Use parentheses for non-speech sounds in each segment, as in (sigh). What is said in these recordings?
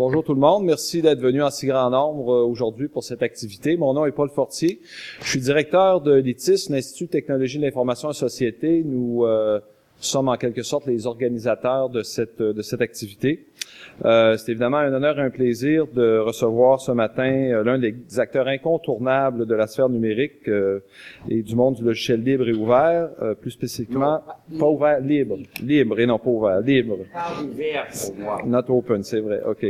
bonjour tout le monde. Merci d'être venu en si grand nombre euh, aujourd'hui pour cette activité. Mon nom est Paul Fortier. Je suis directeur de l'ITIS, l'Institut de technologie de l'information et société. Nous euh, sommes en quelque sorte les organisateurs de cette, de cette activité. Euh, c'est évidemment un honneur et un plaisir de recevoir ce matin euh, l'un des acteurs incontournables de la sphère numérique euh, et du monde du logiciel libre et ouvert, euh, plus spécifiquement, pas ouvert, libre, libre et non pas ouvert, libre. Pas ouvert pour moi. Not open, c'est vrai, ok.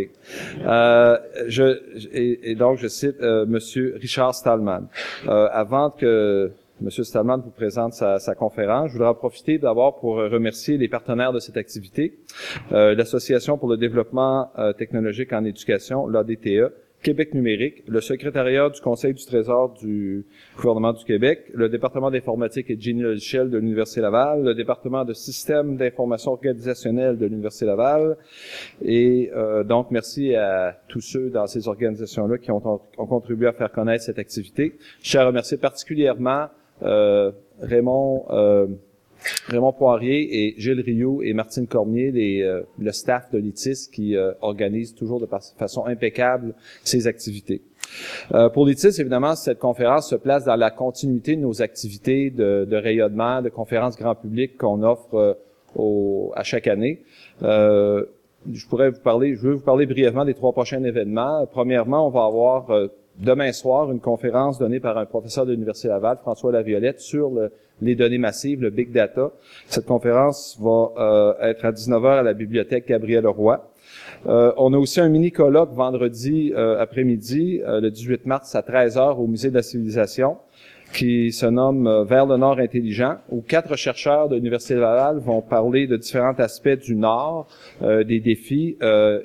Euh, je, et, et donc je cite euh, Monsieur Richard Stallman. Euh, avant que Monsieur Stallman vous présente sa, sa conférence. Je voudrais en profiter d'abord pour remercier les partenaires de cette activité, euh, l'Association pour le développement euh, technologique en éducation, l'ADTE, Québec numérique, le secrétariat du Conseil du Trésor du gouvernement du Québec, le département d'informatique et de génie logiciel de l'Université Laval, le département de système d'information organisationnelle de l'Université Laval. Et euh, donc, merci à tous ceux dans ces organisations-là qui ont, ont, contribué à faire connaître cette activité. Je tiens à remercier particulièrement euh, Raymond euh, Raymond Poirier et Gilles Rioux et Martine Cormier, euh, le staff de l'ITIS qui euh, organise toujours de façon impeccable ces activités. Euh, pour l'ITIS, évidemment, cette conférence se place dans la continuité de nos activités de, rayonnement, de conférences grand public qu'on offre à chaque année. je pourrais vous parler, je veux vous parler brièvement des trois prochains événements. Premièrement, on va avoir demain soir une conférence donnée par un professeur de l'Université Laval, François Laviolette, sur le, les données massives, le big data. Cette conférence va euh, être à 19h à la bibliothèque Gabriel Roy. Euh, on a aussi un mini colloque vendredi euh, après-midi, euh, le 18 mars à 13h au Musée de la civilisation qui se nomme euh, Vers le Nord intelligent, où quatre chercheurs de l'Université de Laval vont parler de différents aspects du Nord, euh, des défis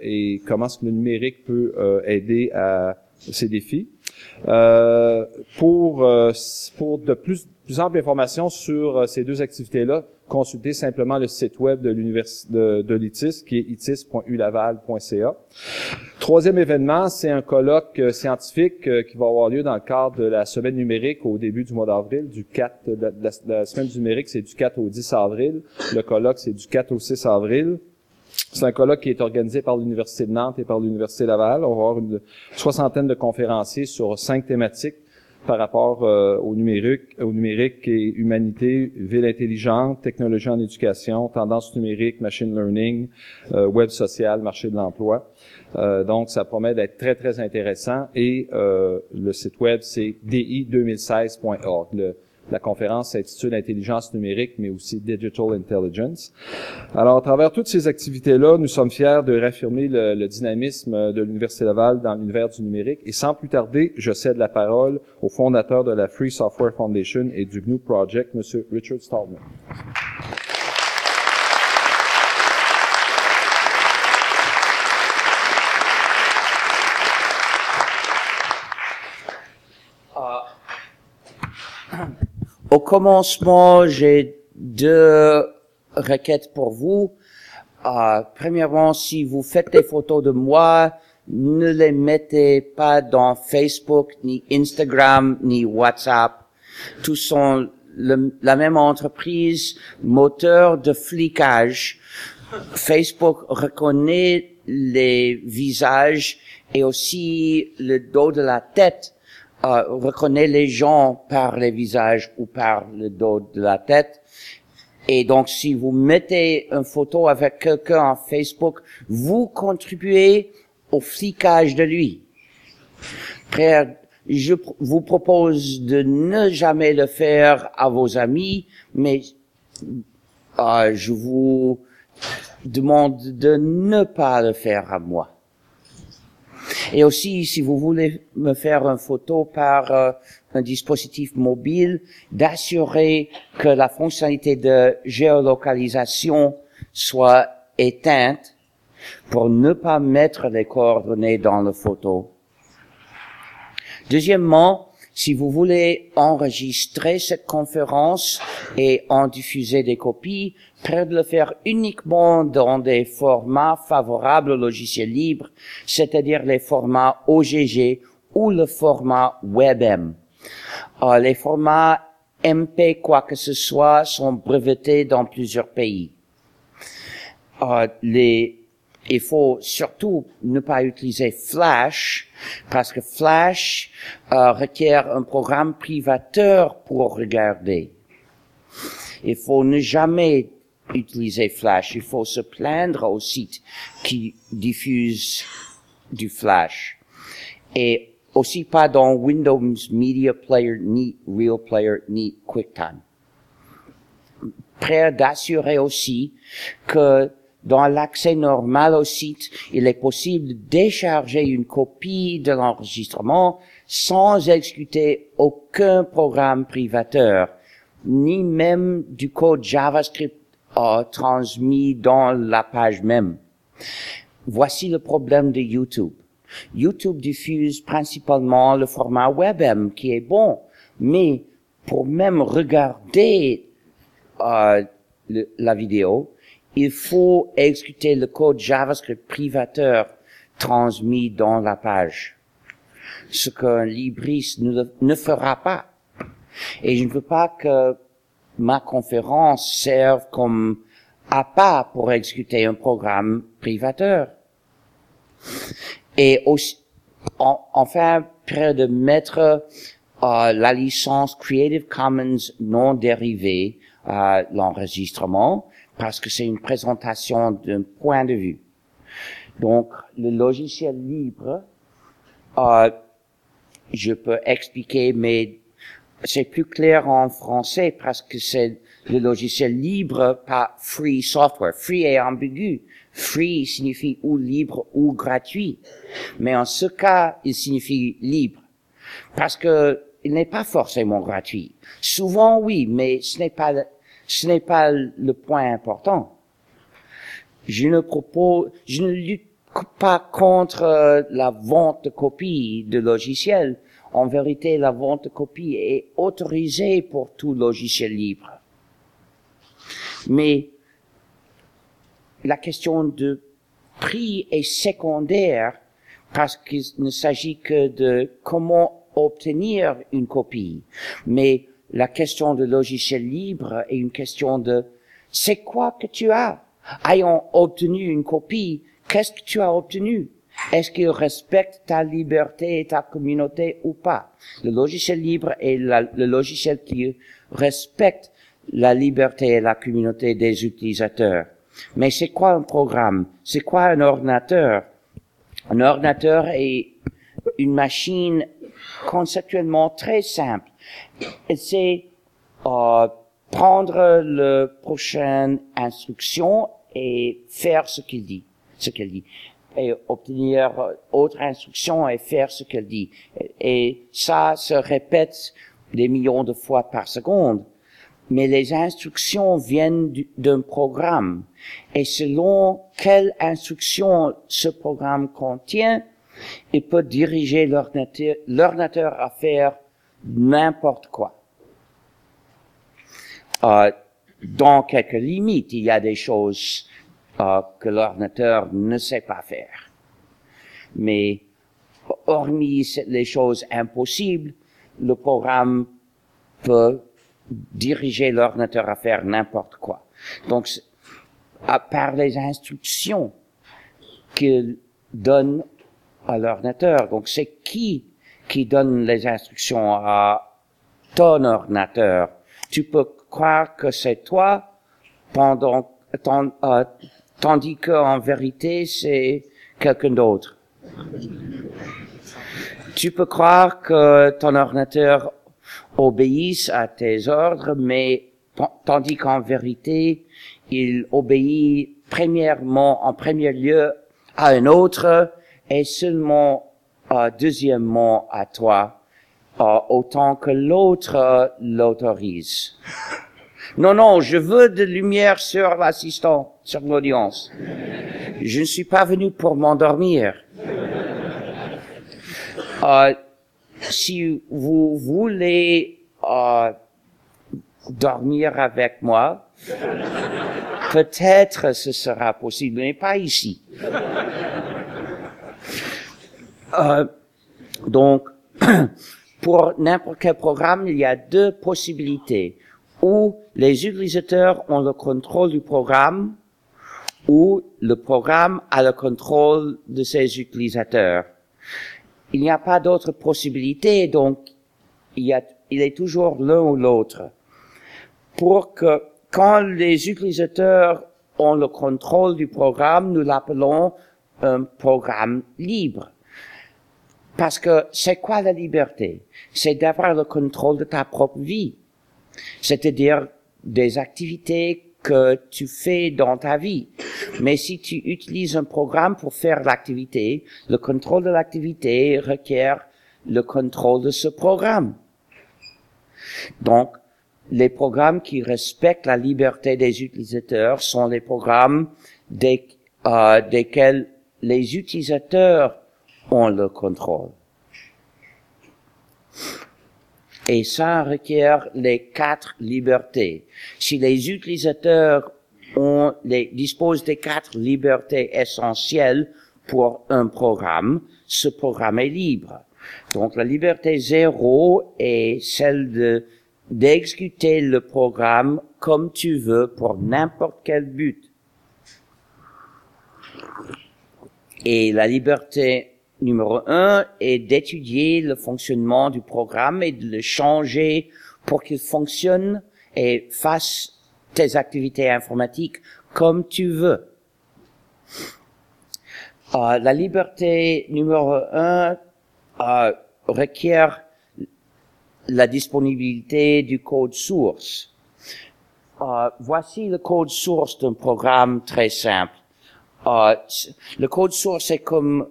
et comment ce que le numérique peut aider à ces défis. Euh, pour, euh, pour de plus, plus amples informations sur euh, ces deux activités-là, consultez simplement le site web de l'université de, de l'ITIS, qui est itis.ulaval.ca. Troisième événement, c'est un colloque scientifique qui va avoir lieu dans le cadre de la semaine numérique au début du mois d'avril, du 4, la, la, la semaine numérique, c'est du 4 au 10 avril. Le colloque, c'est du 4 au 6 avril. C'est un colloque qui est organisé par l'Université de Nantes et par l'Université Laval. On va avoir une soixantaine de conférenciers sur cinq thématiques par rapport euh, au numérique, au numérique et humanité, ville intelligente, technologie en éducation, tendance numérique, machine learning, euh, web social, marché de l'emploi. Euh, donc, ça promet d'être très, très intéressant. Et euh, le site web, c'est di2016.org. La conférence s'intitule Intelligence numérique, mais aussi Digital Intelligence. Alors, à travers toutes ces activités-là, nous sommes fiers de réaffirmer le, dynamisme de l'Université Laval dans l'univers du numérique. Et sans plus tarder, je cède la parole au fondateur de la Free Software Foundation et du GNU Project, M. Richard Stallman. Au commencement, j'ai deux requêtes pour vous. Euh, premièrement, si vous faites des photos de moi, ne les mettez pas dans Facebook, ni Instagram, ni WhatsApp. Tous sont la même entreprise, moteur de flicage. Facebook reconnaît les visages et aussi le dos de la tête euh, reconnaît les gens par les visages ou par le dos de la tête. Et donc, si vous mettez une photo avec quelqu'un en Facebook, vous contribuez au flicage de lui. Frère, je vous propose de ne jamais le faire à vos amis, mais euh, je vous demande de ne pas le faire à moi. Et aussi, si vous voulez me faire une photo par euh, un dispositif mobile, d'assurer que la fonctionnalité de géolocalisation soit éteinte pour ne pas mettre les coordonnées dans la photo. Deuxièmement, si vous voulez enregistrer cette conférence et en diffuser des copies, prêt de le faire uniquement dans des formats favorables au logiciel libre, c'est-à-dire les formats OGG ou le format WebM. Euh, les formats MP, quoi que ce soit, sont brevetés dans plusieurs pays. Euh, il faut surtout ne pas utiliser Flash parce que Flash euh, requiert un programme privateur pour regarder. Il faut ne jamais utiliser Flash. Il faut se plaindre au site qui diffuse du Flash. Et aussi pas dans Windows Media Player, ni Real Player, ni QuickTime. Prêt d'assurer aussi que dans l'accès normal au site, il est possible de décharger une copie de l'enregistrement sans exécuter aucun programme privateur, ni même du code JavaScript euh, transmis dans la page même. Voici le problème de YouTube. YouTube diffuse principalement le format WebM qui est bon, mais pour même regarder euh, la vidéo, il faut exécuter le code JavaScript privateur transmis dans la page. Ce qu'un libriste ne, ne fera pas. Et je ne veux pas que ma conférence serve comme appât pour exécuter un programme privateur. Et aussi, enfin, près de mettre euh, la licence Creative Commons non dérivée à l'enregistrement, parce que c'est une présentation d'un point de vue. Donc, le logiciel libre, euh, je peux expliquer, mais c'est plus clair en français parce que c'est le logiciel libre, pas free software. Free est ambigu. Free signifie ou libre ou gratuit. Mais en ce cas, il signifie libre. Parce que il n'est pas forcément gratuit. Souvent, oui, mais ce n'est pas ce n'est pas le point important. Je ne propose, je ne lutte pas contre euh, la vente de copies de logiciels. En vérité, la vente de est autorisée pour tout logiciel libre. Mais la question de prix est secondaire parce qu'il ne s'agit que de comment obtenir une copie. Mais la question de logiciel libre est une question de c'est quoi que tu as Ayant obtenu une copie, qu'est-ce que tu as obtenu? Est-ce qu'il respecte ta liberté et ta communauté ou pas? Le logiciel libre est le logiciel qui respecte la liberté et la communauté des utilisateurs. Mais c'est quoi un programme? C'est quoi un ordinateur? Un ordinateur est une machine conceptuellement très simple. C'est euh, prendre le prochaine instruction et faire ce qu'il dit, ce qu'elle dit, et obtenir autre instruction et faire ce qu'elle dit. Et ça se répète des millions de fois par seconde. Mais les instructions viennent d'un programme. Et selon quelle instruction ce programme contient, il peut diriger l'ordinateur à faire n'importe quoi. Euh, dans quelques limites, il y a des choses euh, que l'ordinateur ne sait pas faire. Mais hormis les choses impossibles, le programme peut diriger l'ordinateur à faire n'importe quoi. Donc, à part les instructions qu'il donne à l'ordinateur. Donc, c'est qui qui donne les instructions à ton ordinateur? Tu peux croire que c'est toi pendant, euh, tandis qu'en vérité c'est quelqu'un d'autre. Tu peux croire que ton ordinateur obéisse à tes ordres, mais tandis qu'en vérité, il obéit premièrement, en premier lieu, à un autre et seulement euh, deuxièmement à toi, euh, autant que l'autre l'autorise. Non, non, je veux de lumière sur l'assistant, sur l'audience. Je ne suis pas venu pour m'endormir. Euh, si vous voulez euh, dormir avec moi, peut-être ce sera possible, mais pas ici. Euh, donc, (clears throat) pour n'importe quel programme, il y a deux possibilités. Ou les utilisateurs ont le contrôle du programme, où le programme a le contrôle de ses utilisateurs. Il n'y a pas d'autre possibilité, donc il, y a, il est toujours l'un ou l'autre. Pour que quand les utilisateurs ont le contrôle du programme, nous l'appelons un programme libre. Parce que c'est quoi la liberté? C'est d'avoir le contrôle de ta propre vie. C'est-à-dire des activités que tu fais dans ta vie. Mais si tu utilises un programme pour faire l'activité, le contrôle de l'activité requiert le contrôle de ce programme. Donc, les programmes qui respectent la liberté des utilisateurs sont les programmes des, euh, desquels les utilisateurs ont le contrôle. Et ça requiert les quatre libertés. Si les utilisateurs ont, les, disposent des quatre libertés essentielles pour un programme, ce programme est libre. Donc la liberté zéro est celle de d'exécuter le programme comme tu veux pour n'importe quel but. Et la liberté numéro un est d'étudier le fonctionnement du programme et de le changer pour qu'il fonctionne et fasse tes activités informatiques comme tu veux. Euh, la liberté numéro un euh, requiert la disponibilité du code source. Euh, voici le code source d'un programme très simple. Le code source est comme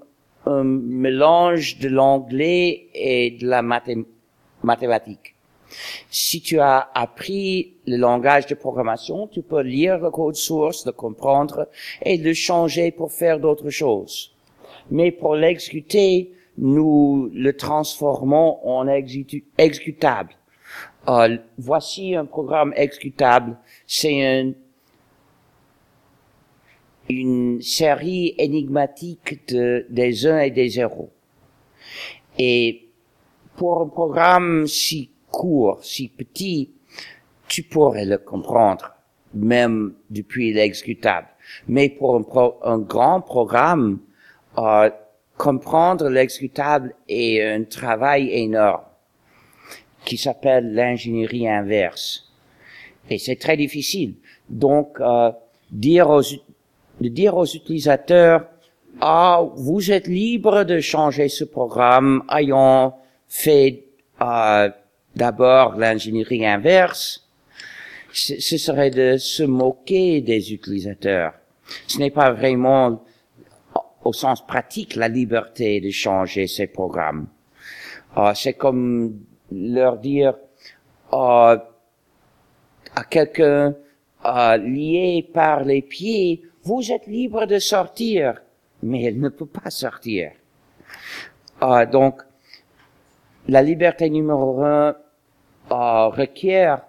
un mélange de l'anglais et de la mathématique. Si tu as appris le langage de programmation, tu peux lire le code source, le comprendre et le changer pour faire d'autres choses. Mais pour l'exécuter, nous le transformons en exécutable. Euh, voici un programme exécutable. C'est un, une série énigmatique de, des uns et des zéros. Et pour un programme si court, si petit, tu pourrais le comprendre, même depuis l'exécutable. Mais pour un, un grand programme, euh, comprendre l'exécutable est un travail énorme qui s'appelle l'ingénierie inverse. Et c'est très difficile. Donc, euh, dire aux, de dire aux utilisateurs, ah, vous êtes libre de changer ce programme, ayant fait euh, d'abord l'ingénierie inverse, ce serait de se moquer des utilisateurs. Ce n'est pas vraiment au sens pratique la liberté de changer ces programmes. Euh, c'est comme leur dire euh, à quelqu'un euh, lié par les pieds, vous êtes libre de sortir, mais elle ne peut pas sortir. Euh, donc, la liberté numéro un euh, requiert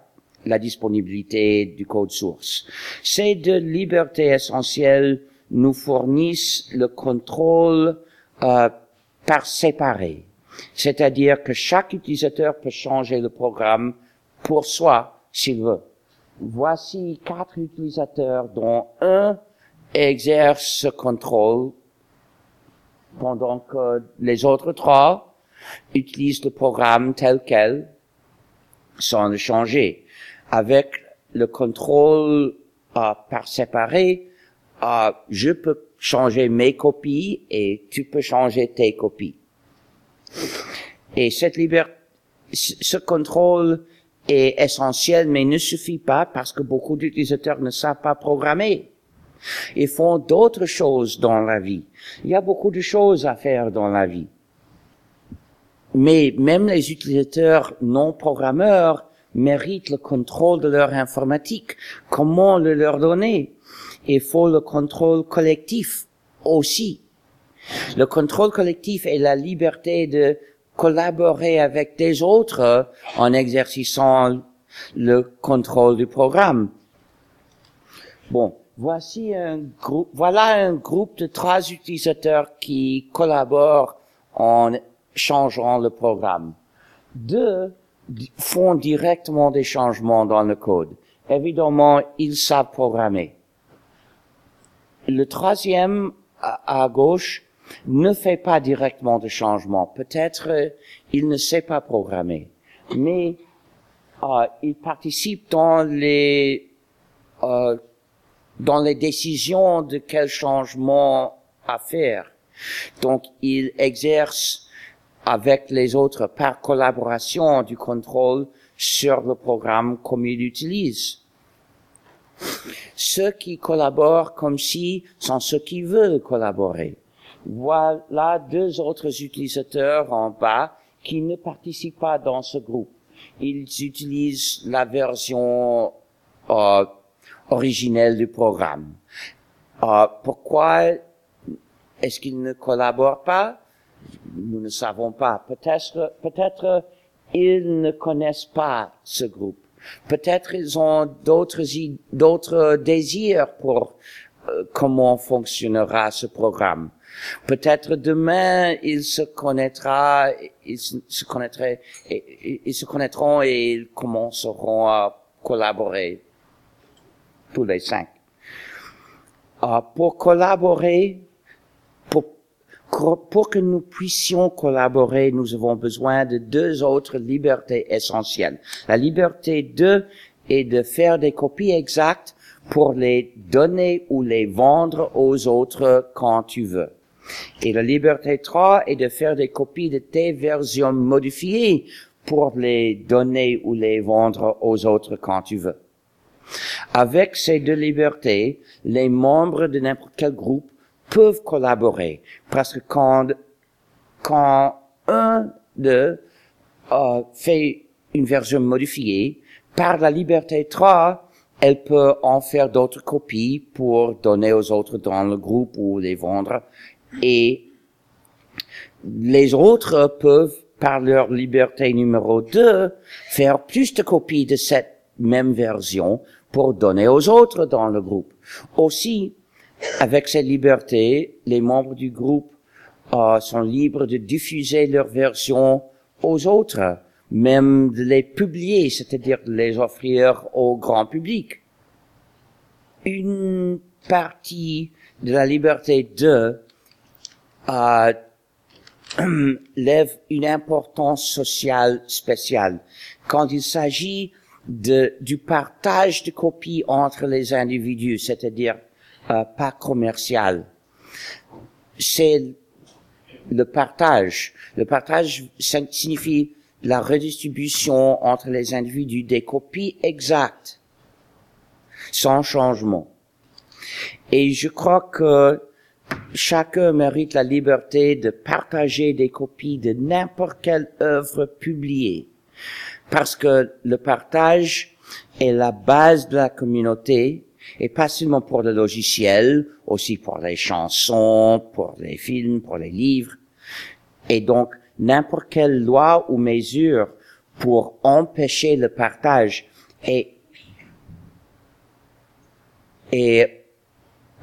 la disponibilité du code source. Ces deux libertés essentielles nous fournissent le contrôle euh, par séparé. C'est-à-dire que chaque utilisateur peut changer le programme pour soi s'il veut. Voici quatre utilisateurs dont un exerce ce contrôle pendant que les autres trois utilisent le programme tel quel sans le changer. Avec le contrôle par séparé, je peux changer mes copies et tu peux changer tes copies. Et cette liberté, ce contrôle est essentiel, mais ne suffit pas parce que beaucoup d'utilisateurs ne savent pas programmer. Ils font d'autres choses dans la vie. Il y a beaucoup de choses à faire dans la vie. Mais même les utilisateurs non programmeurs méritent le contrôle de leur informatique. Comment le leur donner? Il faut le contrôle collectif aussi. Le contrôle collectif est la liberté de collaborer avec des autres en exerçant le contrôle du programme. Bon, voici un groupe, voilà un groupe de trois utilisateurs qui collaborent en changeant le programme. Deux font directement des changements dans le code. Évidemment, ils savent programmer. le troisième à, gauche ne fait pas directement de changement. Peut-être euh, il ne sait pas programmer, mais euh, il participe dans les euh, dans les décisions de quel changement à faire. Donc, il exerce avec les autres par collaboration du contrôle sur le programme comme il l'utilise. Ceux qui collaborent comme si sont ceux qui veulent collaborer. Voilà deux autres utilisateurs en bas qui ne participent pas dans ce groupe. Ils utilisent la version euh, originelle du programme. Euh, pourquoi est-ce qu'ils ne collaborent pas? Nous ne savons pas. Peut-être, peut-être ils ne connaissent pas ce groupe. Peut-être ils ont d'autres d'autres désirs pour euh, comment fonctionnera ce programme. Peut-être demain ils se ils se connaîtraient, ils se connaîtront et ils commenceront à collaborer tous les cinq. Euh, pour collaborer, pour, pour que nous puissions collaborer, nous avons besoin de deux autres libertés essentielles. La liberté 2 est de faire des copies exactes pour les donner ou les vendre aux autres quand tu veux. Et la liberté 3 est de faire des copies de tes versions modifiées pour les donner ou les vendre aux autres quand tu veux. Avec ces deux libertés, les membres de n'importe quel groupe peuvent collaborer. Parce que quand, quand un d'eux euh, fait une version modifiée, par la liberté 3, elle peut en faire d'autres copies pour donner aux autres dans le groupe ou les vendre. Et les autres peuvent, par leur liberté numéro 2, faire plus de copies de cette même version pour donner aux autres dans le groupe. Aussi, avec cette liberté, les membres du groupe euh, sont libres de diffuser leur version aux autres, même de les publier, c'est-à-dire de les offrir au grand public. Une partie de la liberté de euh, (clears throat) lève une importance sociale spéciale. Quand il s'agit de, du partage de copies entre les individus, c'est-à-dire euh, pas commercial. C'est le partage. Le partage signifie la redistribution entre les individus des copies exactes, sans changement. Et je crois que chacun mérite la liberté de partager des copies de n'importe quelle œuvre publiée parce que le partage est la base de la communauté et pas seulement pour le logiciel, aussi pour les chansons, pour les films, pour les livres. Et donc, n'importe quelle loi ou mesure pour empêcher le partage est, est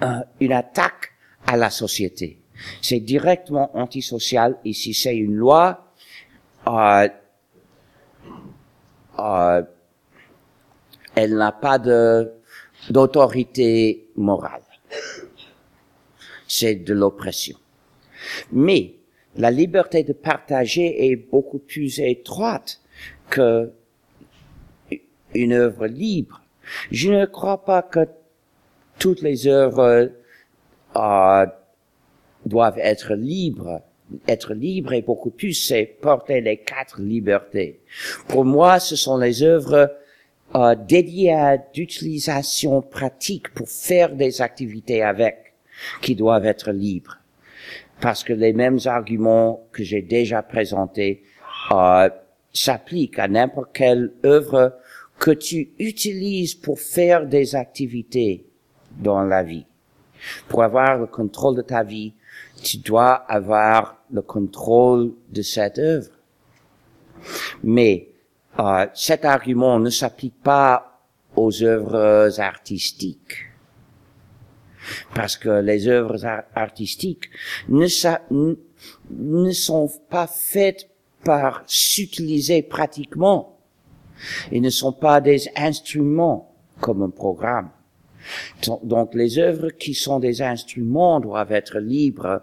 euh, une attaque à la société. C'est directement antisocial si c'est une loi, euh, euh, elle n'a pas de d'autorité morale. C'est de l'oppression. Mais la liberté de partager est beaucoup plus étroite que une œuvre libre. Je ne crois pas que toutes les œuvres euh, doivent être libres être libre et beaucoup plus, c'est porter les quatre libertés. Pour moi, ce sont les œuvres euh, dédiées à d'utilisation pratique pour faire des activités avec, qui doivent être libres. Parce que les mêmes arguments que j'ai déjà présentés euh, s'appliquent à n'importe quelle œuvre que tu utilises pour faire des activités dans la vie. Pour avoir le contrôle de ta vie, tu dois avoir le contrôle de cette œuvre. Mais euh, cet argument ne s'applique pas aux œuvres artistiques. Parce que les œuvres artistiques ne, ne sont pas faites par s'utiliser pratiquement. Ils ne sont pas des instruments comme un programme. Donc les œuvres qui sont des instruments doivent être libres,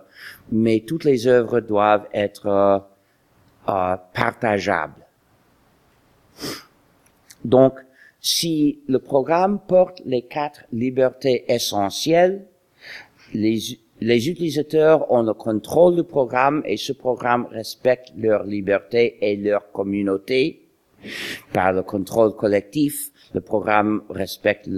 mais toutes les œuvres doivent être euh, euh, partageables. Donc, si le programme porte les quatre libertés essentielles, les, les utilisateurs ont le contrôle du programme et ce programme respecte leur liberté et leur communauté. Par le contrôle collectif, le programme respecte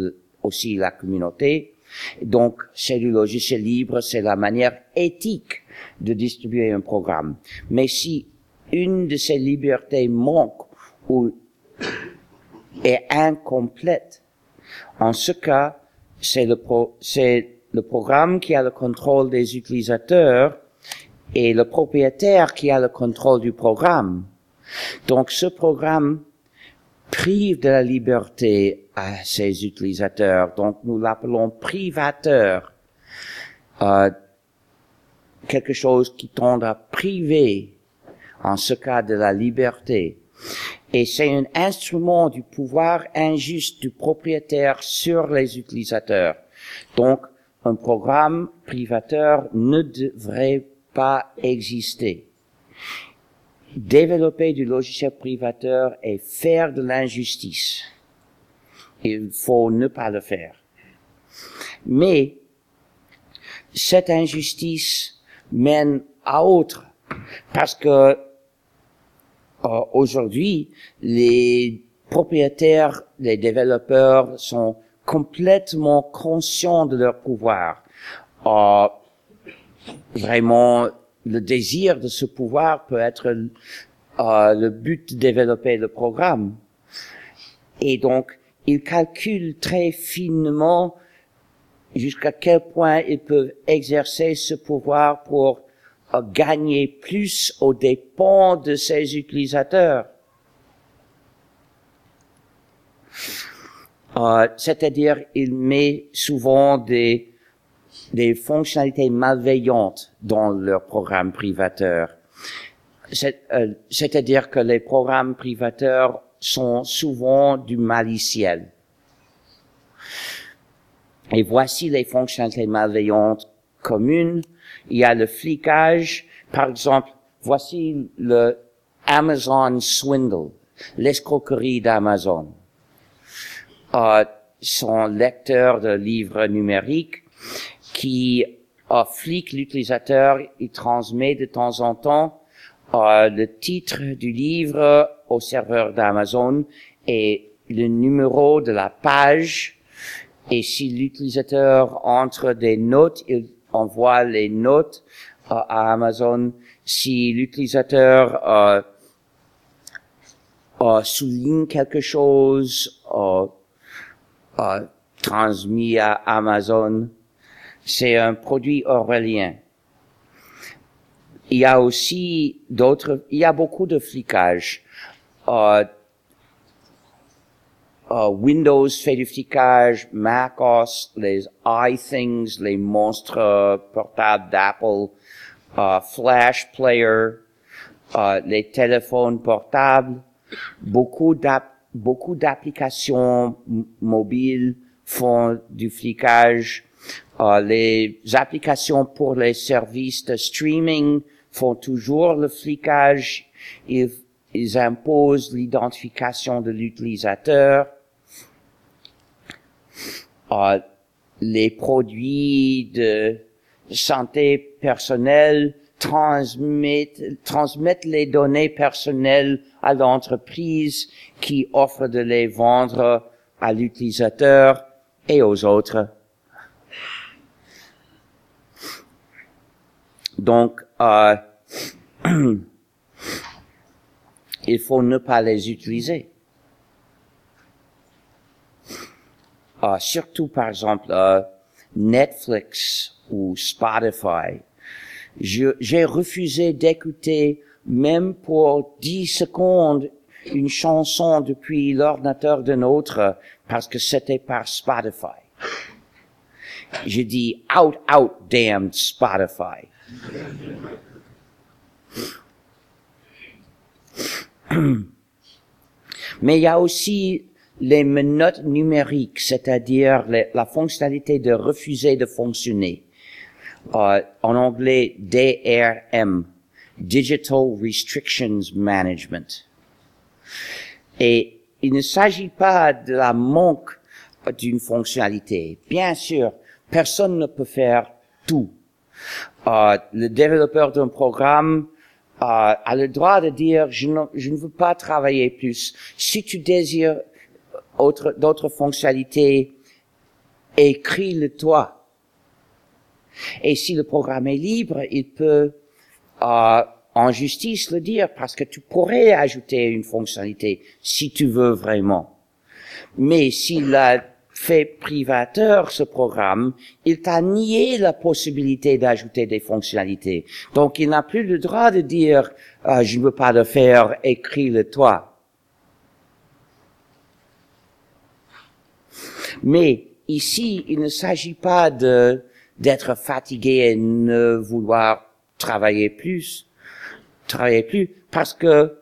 aussi la communauté. Donc, c'est du logiciel libre, c'est la manière éthique de distribuer un programme. Mais si une de ces libertés manque ou est incomplète, en ce cas, c'est le, pro, c'est le programme qui a le contrôle des utilisateurs et le propriétaire qui a le contrôle du programme. Donc ce programme prive de la liberté à ses utilisateurs. Donc nous l'appelons privateur. Euh, quelque chose qui tend à priver, en ce cas, de la liberté. Et c'est un instrument du pouvoir injuste du propriétaire sur les utilisateurs. Donc, un programme privateur ne devrait pas exister. Développer du logiciel privateur et faire de l'injustice. Il faut ne pas le faire. Mais cette injustice mène à autre. Parce que euh, aujourd'hui, les propriétaires, les développeurs sont complètement conscients de leur pouvoir. Euh, vraiment, le désir de ce pouvoir peut être euh, le but de développer le programme. Et donc, ils calculent très finement jusqu'à quel point ils peuvent exercer ce pouvoir pour euh, gagner plus aux dépens de ses utilisateurs. Euh, c'est-à-dire, il met souvent des, des fonctionnalités malveillantes dans leurs programmes privateurs. Euh, c'est-à-dire que les programmes privateurs sont souvent du maliciel. Et voici les fonctionnalités malveillantes communes. Il y a le flicage. Par exemple, voici le Amazon Swindle, l'escroquerie d'Amazon. Euh, son lecteur de livres numériques qui flique l'utilisateur, il transmet de temps en temps euh, le titre du livre au serveur d'Amazon et le numéro de la page et si l'utilisateur entre des notes, il envoie les notes euh, à Amazon. Si l'utilisateur euh, euh, souligne quelque chose, euh, transmis à Amazon, c'est un produit aurélien. Il y a aussi d'autres, il y a beaucoup de flicage. Euh, uh, Windows fait du flicage, macOS, les iThings, les monstres portables d'Apple, uh, Flash Player, uh, les téléphones portables, beaucoup d'applications mobiles font du flicage. Uh, les applications pour les services de streaming font toujours le flicage. Ils, imposent l'identification de l'utilisateur. Euh, les produits de santé personnelle transmettent les données personnelles à l'entreprise qui offre de les vendre à l'utilisateur et aux autres. Donc, euh, (clears throat) il faut ne pas les utiliser. uh, surtout par exemple uh, Netflix ou Spotify. J'ai refusé d'écouter même pour 10 secondes une chanson depuis l'ordinateur d'un autre parce que c'était par Spotify. J'ai dit out, out, damn Spotify. (coughs) Mais il y a aussi les menottes numériques, c'est-à-dire la fonctionnalité de refuser de fonctionner, euh, en anglais DRM, Digital Restrictions Management. Et il ne s'agit pas de la manque d'une fonctionnalité. Bien sûr, personne ne peut faire tout. Euh, le développeur d'un programme euh, a le droit de dire je ne, veux pas travailler plus. Si tu désires autre- d'autres fonctionnalités, écris-le toi. Et si le programme est libre, il peut euh, en justice le dire parce que tu pourrais ajouter une fonctionnalité si tu veux vraiment. Mais s'il a fait privateur ce programme, il t'a nié la possibilité d'ajouter des fonctionnalités. Donc il n'a plus le droit de dire Ah, je ne veux pas le faire, écris-le toi. Mais ici, il ne s'agit pas de d'être fatigué et ne vouloir travailler plus, travailler plus, parce que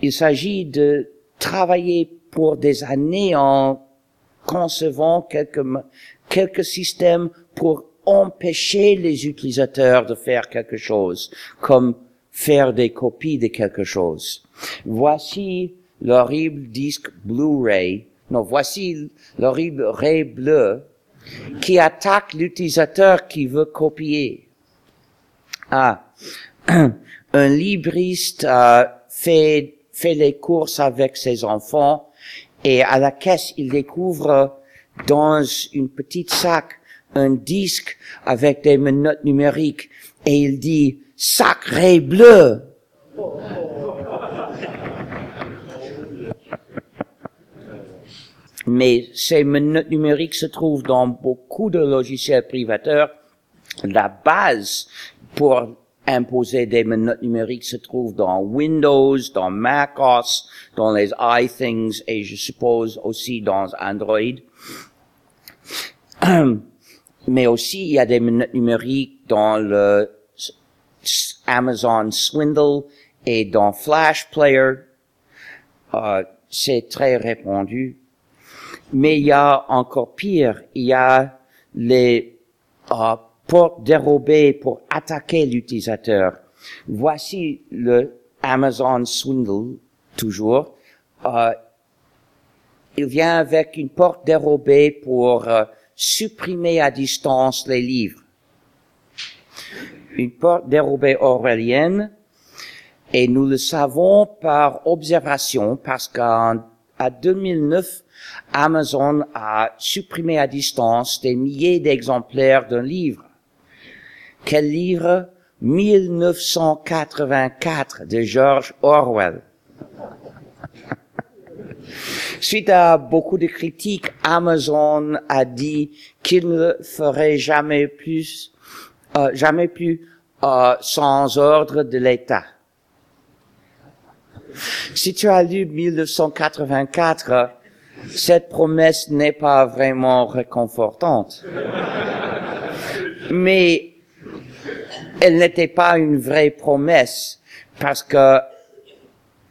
il s'agit de travailler pour des années en concevant quelques, quelques systèmes pour empêcher les utilisateurs de faire quelque chose, comme faire des copies de quelque chose. Voici l'horrible disque Blu-ray, non, voici l'horrible ray bleu qui attaque l'utilisateur qui veut copier. Ah, (clears throat) un libriste euh, fait, fait les courses avec ses enfants et à la caisse, il découvre dans une petite sac un disque avec des menottes numériques et il dit sacré bleu. Mais ces menottes numériques se trouvent dans beaucoup de logiciels privateurs. La base pour imposer des menottes numériques se trouve dans Windows, dans macOS, dans les iThings et je suppose aussi dans Android. (clears throat) Mais aussi, il y a des menottes numériques dans le Amazon Swindle et dans Flash Player. Euh, c'est très répandu. Mais il y a encore pire, il y a les euh, portes dérobées pour attaquer l'utilisateur. Voici le Amazon Swindle, toujours. Euh, il vient avec une porte dérobée pour euh, supprimer à distance les livres. Une porte dérobée orwellienne, et nous le savons par observation parce qu'en à 2009, Amazon a supprimé à distance des milliers d'exemplaires d'un livre. Quel livre? 1984 de George Orwell. (laughs) Suite à beaucoup de critiques, Amazon a dit qu'il ne ferait jamais plus, euh, jamais plus euh, sans ordre de l'État. Si tu as lu 1984, cette promesse n'est pas vraiment réconfortante. (laughs) Mais elle n'était pas une vraie promesse parce que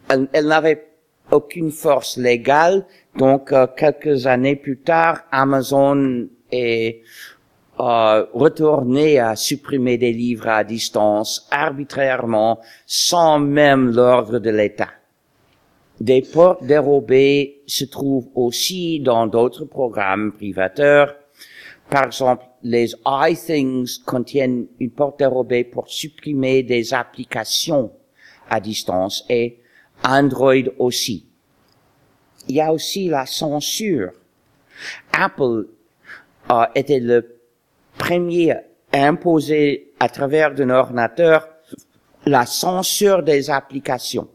elle, n'avait aucune force légale. Donc, euh, quelques années plus tard, Amazon est euh, retourné à supprimer des livres à distance arbitrairement sans même l'ordre de l'État. Des portes dérobées se trouvent aussi dans d'autres programmes privateurs. Par exemple, les iThings contiennent une porte dérobée pour supprimer des applications à distance et Android aussi. Il y a aussi la censure. Apple a été le premier à imposer à travers d'un ordinateur la censure des applications.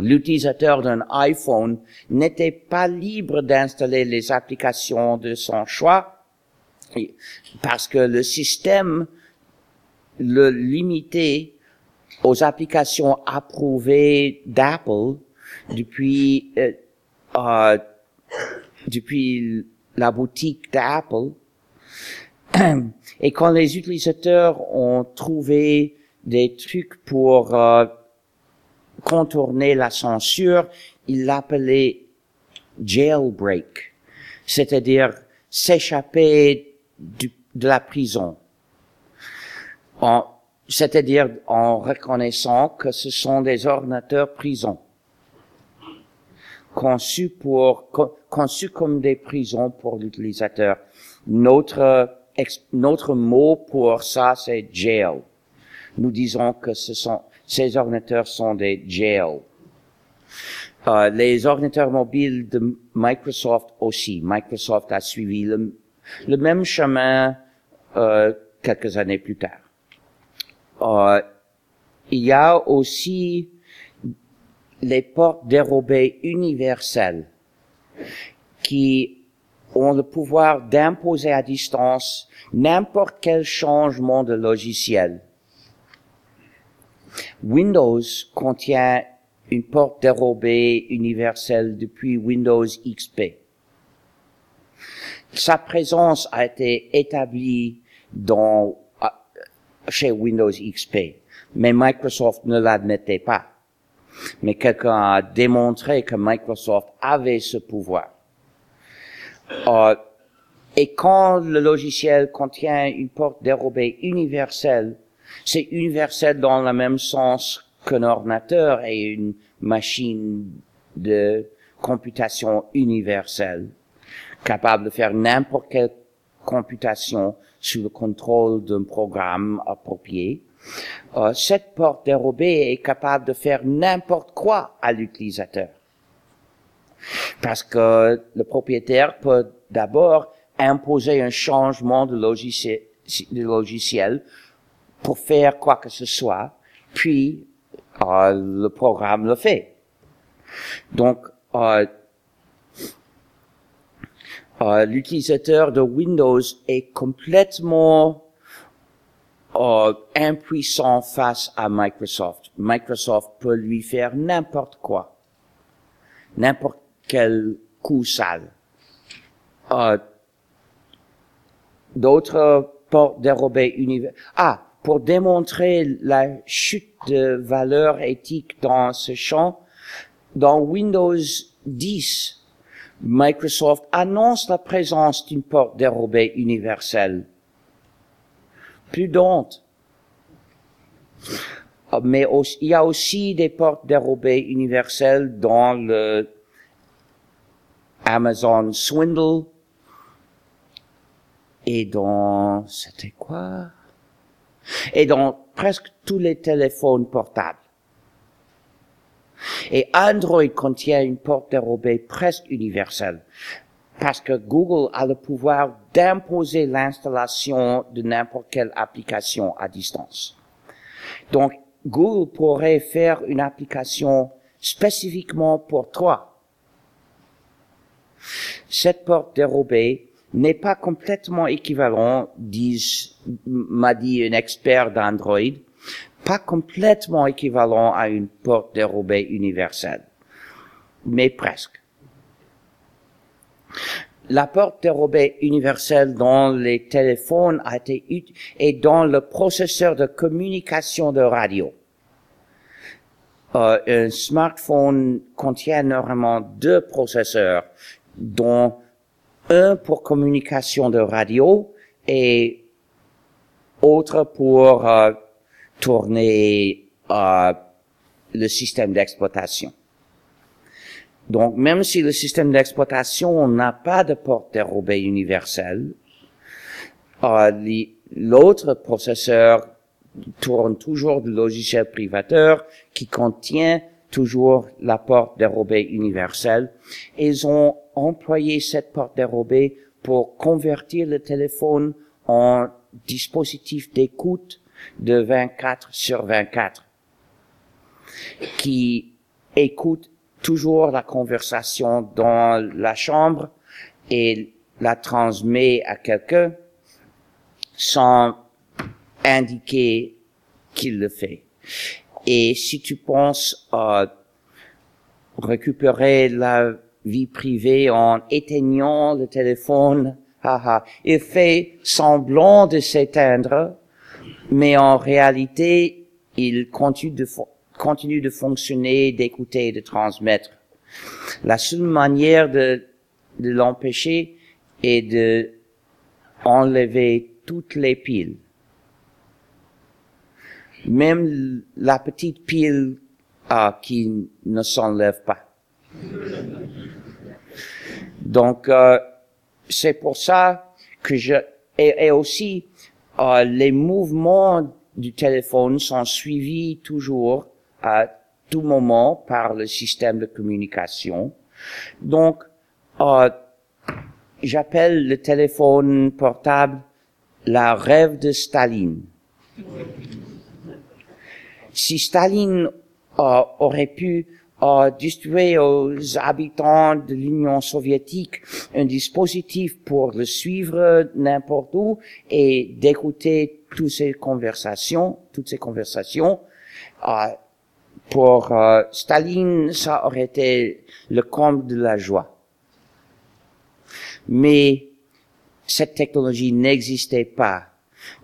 L'utilisateur d'un iPhone n'était pas libre d'installer les applications de son choix parce que le système le limitait aux applications approuvées d'Apple depuis euh, euh, depuis la boutique d'Apple. Et quand les utilisateurs ont trouvé des trucs pour euh, contourner la censure, ils l'appelaient jailbreak, c'est-à-dire s'échapper du- de la prison. C'est-à-dire en reconnaissant que ce sont des ordinateurs prisons conçus pour co- conçus comme des prisons pour l'utilisateur. Notre notre mot pour ça c'est jail. Nous disons que ce sont ces ordinateurs sont des jails. Euh, les ordinateurs mobiles de Microsoft aussi. Microsoft a suivi le, le même chemin euh, quelques années plus tard. Euh, il y a aussi les portes dérobées universelles qui ont le pouvoir d'imposer à distance n'importe quel changement de logiciel. Windows contient une porte dérobée universelle depuis Windows XP. Sa présence a été établie dans, ah, chez Windows XP, mais Microsoft ne l'admettait pas. Mais quelqu'un a démontré que Microsoft avait ce pouvoir. Euh, et quand le logiciel contient une porte dérobée universelle, c'est universel dans le même sens qu'un ordinateur et une machine de computation universelle, capable de faire n'importe quelle computation sous le contrôle d'un programme approprié. Euh, cette porte dérobée est capable de faire n'importe quoi à l'utilisateur. Parce que le propriétaire peut d'abord imposer un changement de logiciel, de logiciel pour faire quoi que ce soit, puis euh, le programme le fait. Donc, euh, euh, l'utilisateur de Windows est complètement euh, impuissant face à Microsoft. Microsoft peut lui faire n'importe quoi, n'importe quel coup sale. Euh, D'autres portes dérobées univers. Ah, pour démontrer la chute de valeur éthique dans ce champ, dans Windows 10, Microsoft annonce la présence d'une porte dérobée universelle. Plus d'honte. Ah, Mais il y a aussi des portes dérobées universelles dans le Amazon Swindle et dans, c'était quoi? Et dans presque tous les téléphones portables. Et Android contient une porte dérobée presque universelle parce que Google a le pouvoir d'imposer l'installation de n'importe quelle application à distance. Donc, Google pourrait faire une application spécifiquement pour toi. Cette porte dérobée n'est pas complètement équivalent, disent, m'a dit un expert d'Android, pas complètement équivalent à une porte dérobée universelle, mais presque. La porte dérobée universelle dans les téléphones a été et dans le processeur de communication de radio. Euh, un smartphone contient normalement deux processeurs, dont un pour communication de radio et autre pour euh, tourner euh, le système d'exploitation. Donc, même si le système d'exploitation n'a pas de porte dérobée universelle, euh, l'autre processeur tourne toujours le logiciel privateur qui contient toujours la porte dérobée universelle. Ils ont employé cette porte dérobée pour convertir le téléphone en dispositif d'écoute de 24 sur 24 qui écoute toujours la conversation dans la chambre et la transmet à quelqu'un sans indiquer qu'il le fait. Et si tu penses à récupérer la vie privée en éteignant le téléphone, haha, il fait semblant de s'éteindre, mais en réalité, il continue de, continue de fonctionner, d'écouter et de transmettre. La seule manière de, de l'empêcher est de enlever toutes les piles. Même la petite pile ah, qui ne s'enlève pas. Donc, euh, c'est pour ça que je... Et, aussi, euh, les mouvements du téléphone sont suivis toujours à tout moment par le système de communication. Donc, euh, j'appelle le téléphone portable la rêve de Staline. Si Staline euh, aurait pu euh, distribuer aux habitants de l'Union soviétique un dispositif pour le suivre n'importe où et d'écouter toutes ces conversations, toutes ces conversations, euh, pour euh, Staline, ça aurait été le comble de la joie. Mais cette technologie n'existait pas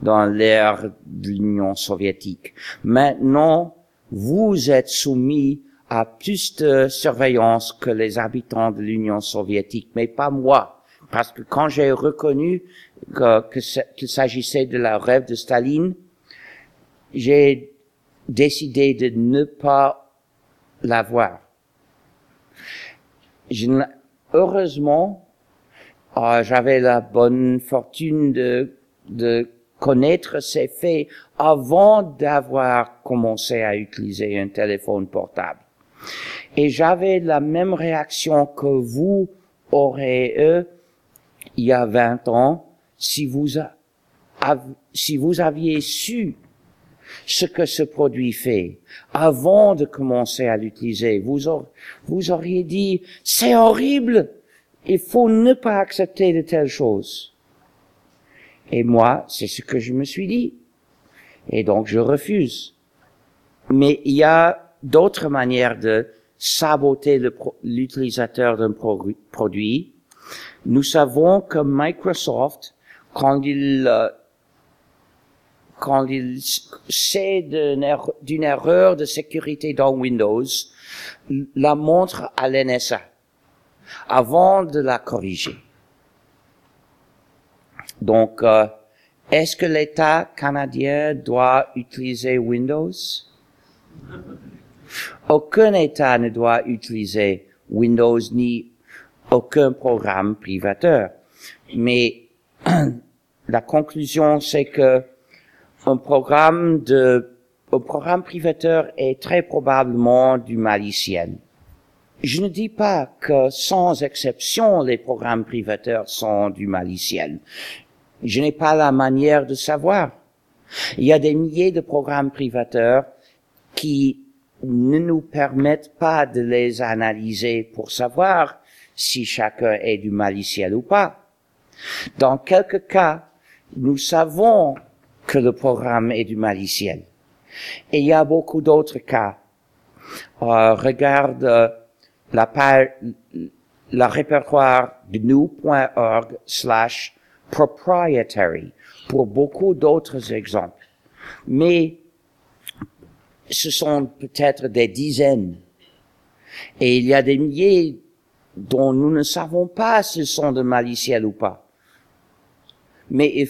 dans l'ère de l'Union soviétique. Maintenant, vous êtes soumis à plus de surveillance que les habitants de l'Union soviétique, mais pas moi. Parce que quand j'ai reconnu qu'il s'agissait de la rêve de Staline, j'ai décidé de ne pas l'avoir. Heureusement, euh, j'avais la bonne fortune de connaître ces faits avant d'avoir commencé à utiliser un téléphone portable. Et j'avais la même réaction que vous aurez eu il y a 20 ans si vous, si vous aviez su ce que ce produit fait avant de commencer à l'utiliser. Vous, vous auriez dit, c'est horrible, il faut ne pas accepter de telles choses. Et moi, c'est ce que je me suis dit. Et donc, je refuse. Mais il y a d'autres manières de saboter l'utilisateur d'un produit. Nous savons que Microsoft, quand il euh, quand il sait d'une erreur de sécurité dans Windows, la montre à l'NSA avant de la corriger. Donc, euh, est-ce que l'État canadien doit utiliser Windows? Aucun État ne doit utiliser Windows ni aucun programme privateur. Mais (clears throat) la conclusion, c'est que un programme de un programme privateur est très probablement du maliciel. Je ne dis pas que sans exception les programmes privateurs sont du maliciel. Je n'ai pas la manière de savoir. Il y a des milliers de programmes privateurs qui ne nous permettent pas de les analyser pour savoir si chacun est du maliciel ou pas. Dans quelques cas, nous savons que le programme est du maliciel. Et il y a beaucoup d'autres cas. Euh, regarde euh, la page, répertoire de slash proprietary pour beaucoup d'autres exemples. Mais ce sont peut-être des dizaines. Et il y a des milliers dont nous ne savons pas s'ils sont de maliciels ou pas. Mais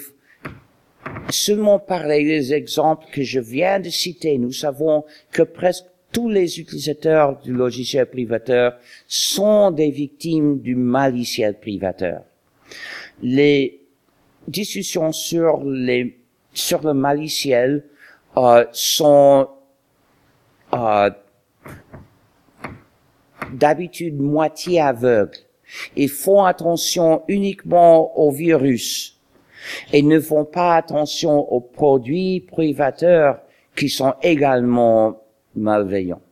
seulement par les exemples que je viens de citer, nous savons que presque tous les utilisateurs du logiciel privateur sont des victimes du maliciel privateur. Les discussions sur les sur le maliciel euh, sont euh, d'habitude moitié aveugles Ils font attention uniquement au virus et ne font pas attention aux produits privateurs qui sont également malveillants.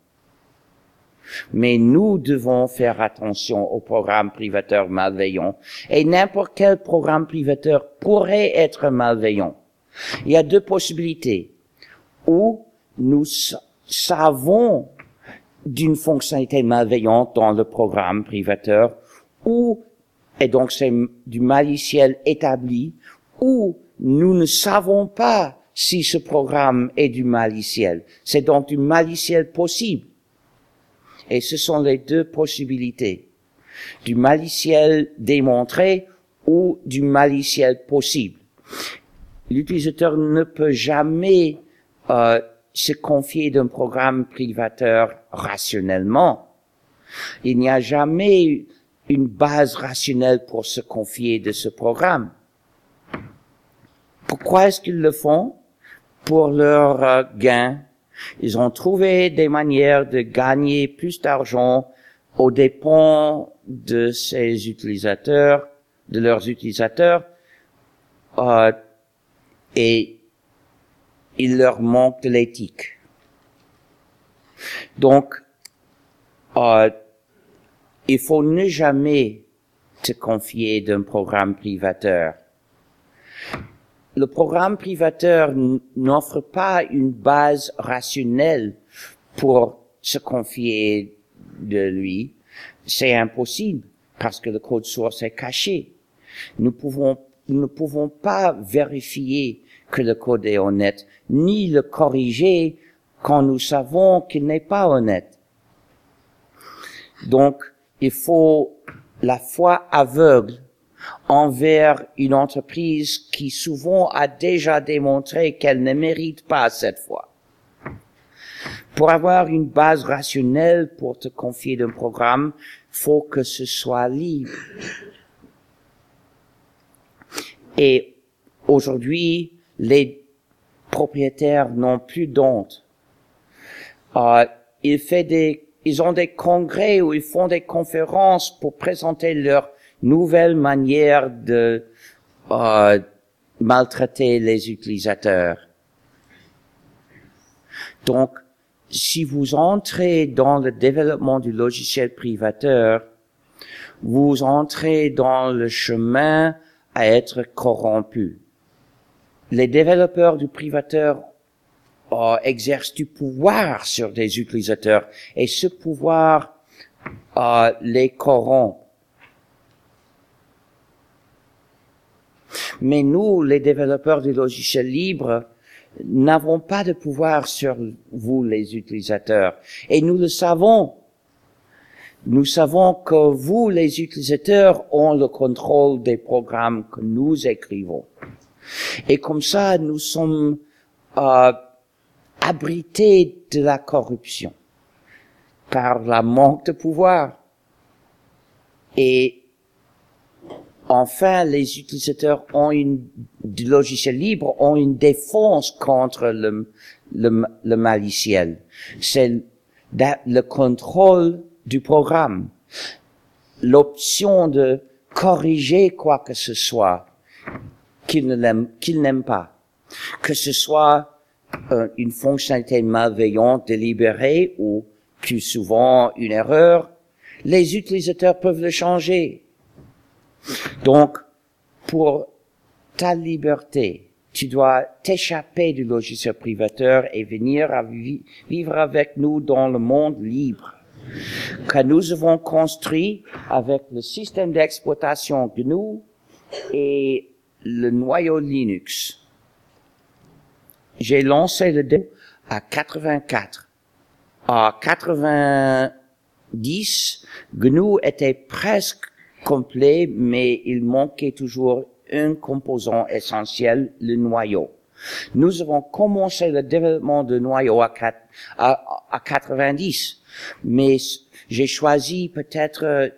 Mais nous devons faire attention aux programmes privateurs malveillants. Et n'importe quel programme privateur pourrait être malveillant. Il y a deux possibilités. Ou nous savons d'une fonctionnalité malveillante dans le programme privateur, ou, et donc c'est du maliciel établi, ou nous ne savons pas si ce programme est du maliciel. C'est donc du maliciel possible. Et ce sont les deux possibilités. Du maliciel démontré ou du maliciel possible. L'utilisateur ne peut jamais euh, se confier d'un programme privateur rationnellement. Il n'y a jamais une base rationnelle pour se confier de ce programme. Pourquoi est-ce qu'ils le font? Pour leur euh, gain. Ils ont trouvé des manières de gagner plus d'argent aux dépens de ces utilisateurs, de leurs utilisateurs, euh, et il leur manque de l'éthique. Donc, euh, il faut ne jamais te confier d'un programme privateur. Le programme privateur n'offre pas une base rationnelle pour se confier de lui. C'est impossible parce que le code source est caché. Nous pouvons, nous ne pouvons pas vérifier que le code est honnête, ni le corriger quand nous savons qu'il n'est pas honnête. Donc, il faut la foi aveugle envers une entreprise qui souvent a déjà démontré qu'elle ne mérite pas cette foi. Pour avoir une base rationnelle pour te confier d'un programme, faut que ce soit libre. Et aujourd'hui, les propriétaires n'ont plus d'honte. Euh, il fait des ils ont des congrès où ils font des conférences pour présenter leur nouvelle manière de euh, maltraiter les utilisateurs. Donc, si vous entrez dans le développement du logiciel privateur, vous entrez dans le chemin à être corrompu. Les développeurs du privateur euh, exerce du pouvoir sur des utilisateurs et ce pouvoir euh, les corrompt. Mais nous, les développeurs du logiciel libre, n'avons pas de pouvoir sur vous, les utilisateurs. Et nous le savons. Nous savons que vous, les utilisateurs, ont le contrôle des programmes que nous écrivons. Et comme ça, nous sommes euh, abrité de la corruption par la manque de pouvoir. Et enfin, les utilisateurs ont une, du logiciel libre ont une défense contre le, le, le maliciel. C'est le contrôle du programme. L'option de corriger quoi que ce soit qu'il n'aime pas. Que ce soit euh, une fonctionnalité malveillante délibérée ou plus souvent une erreur, les utilisateurs peuvent le changer. Donc, pour ta liberté, tu dois t'échapper du logiciel privateur et venir à vivre avec nous dans le monde libre que nous avons construit avec le système d'exploitation GNU et le noyau Linux j'ai lancé le dé à 84. À 90, GNU était presque complet, mais il manquait toujours un composant essentiel, le noyau. Nous avons commencé le développement de noyau à, à, à 90, mais j'ai choisi peut-être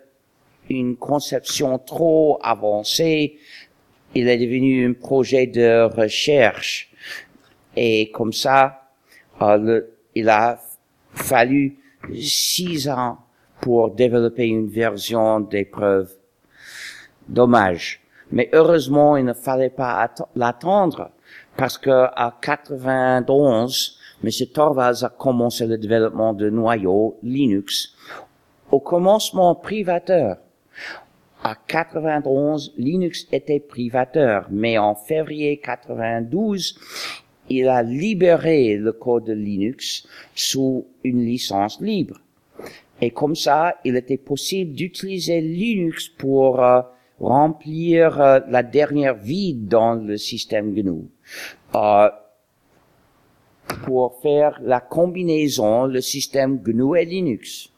une conception trop avancée. Il est devenu un projet de recherche et comme ça, euh, il a fallu six ans pour développer une version d'épreuve. Dommage. Mais heureusement, il ne fallait pas l'attendre parce que à 91, M. Torvalds a commencé le développement de noyaux Linux. Au commencement privateur. À 91, Linux était privateur, mais en février 92, il a libéré le code de Linux sous une licence libre. Et comme ça, il était possible d'utiliser Linux pour euh, remplir euh, la dernière vie dans le système GNU. Euh, pour faire la combinaison, le système GNU et Linux.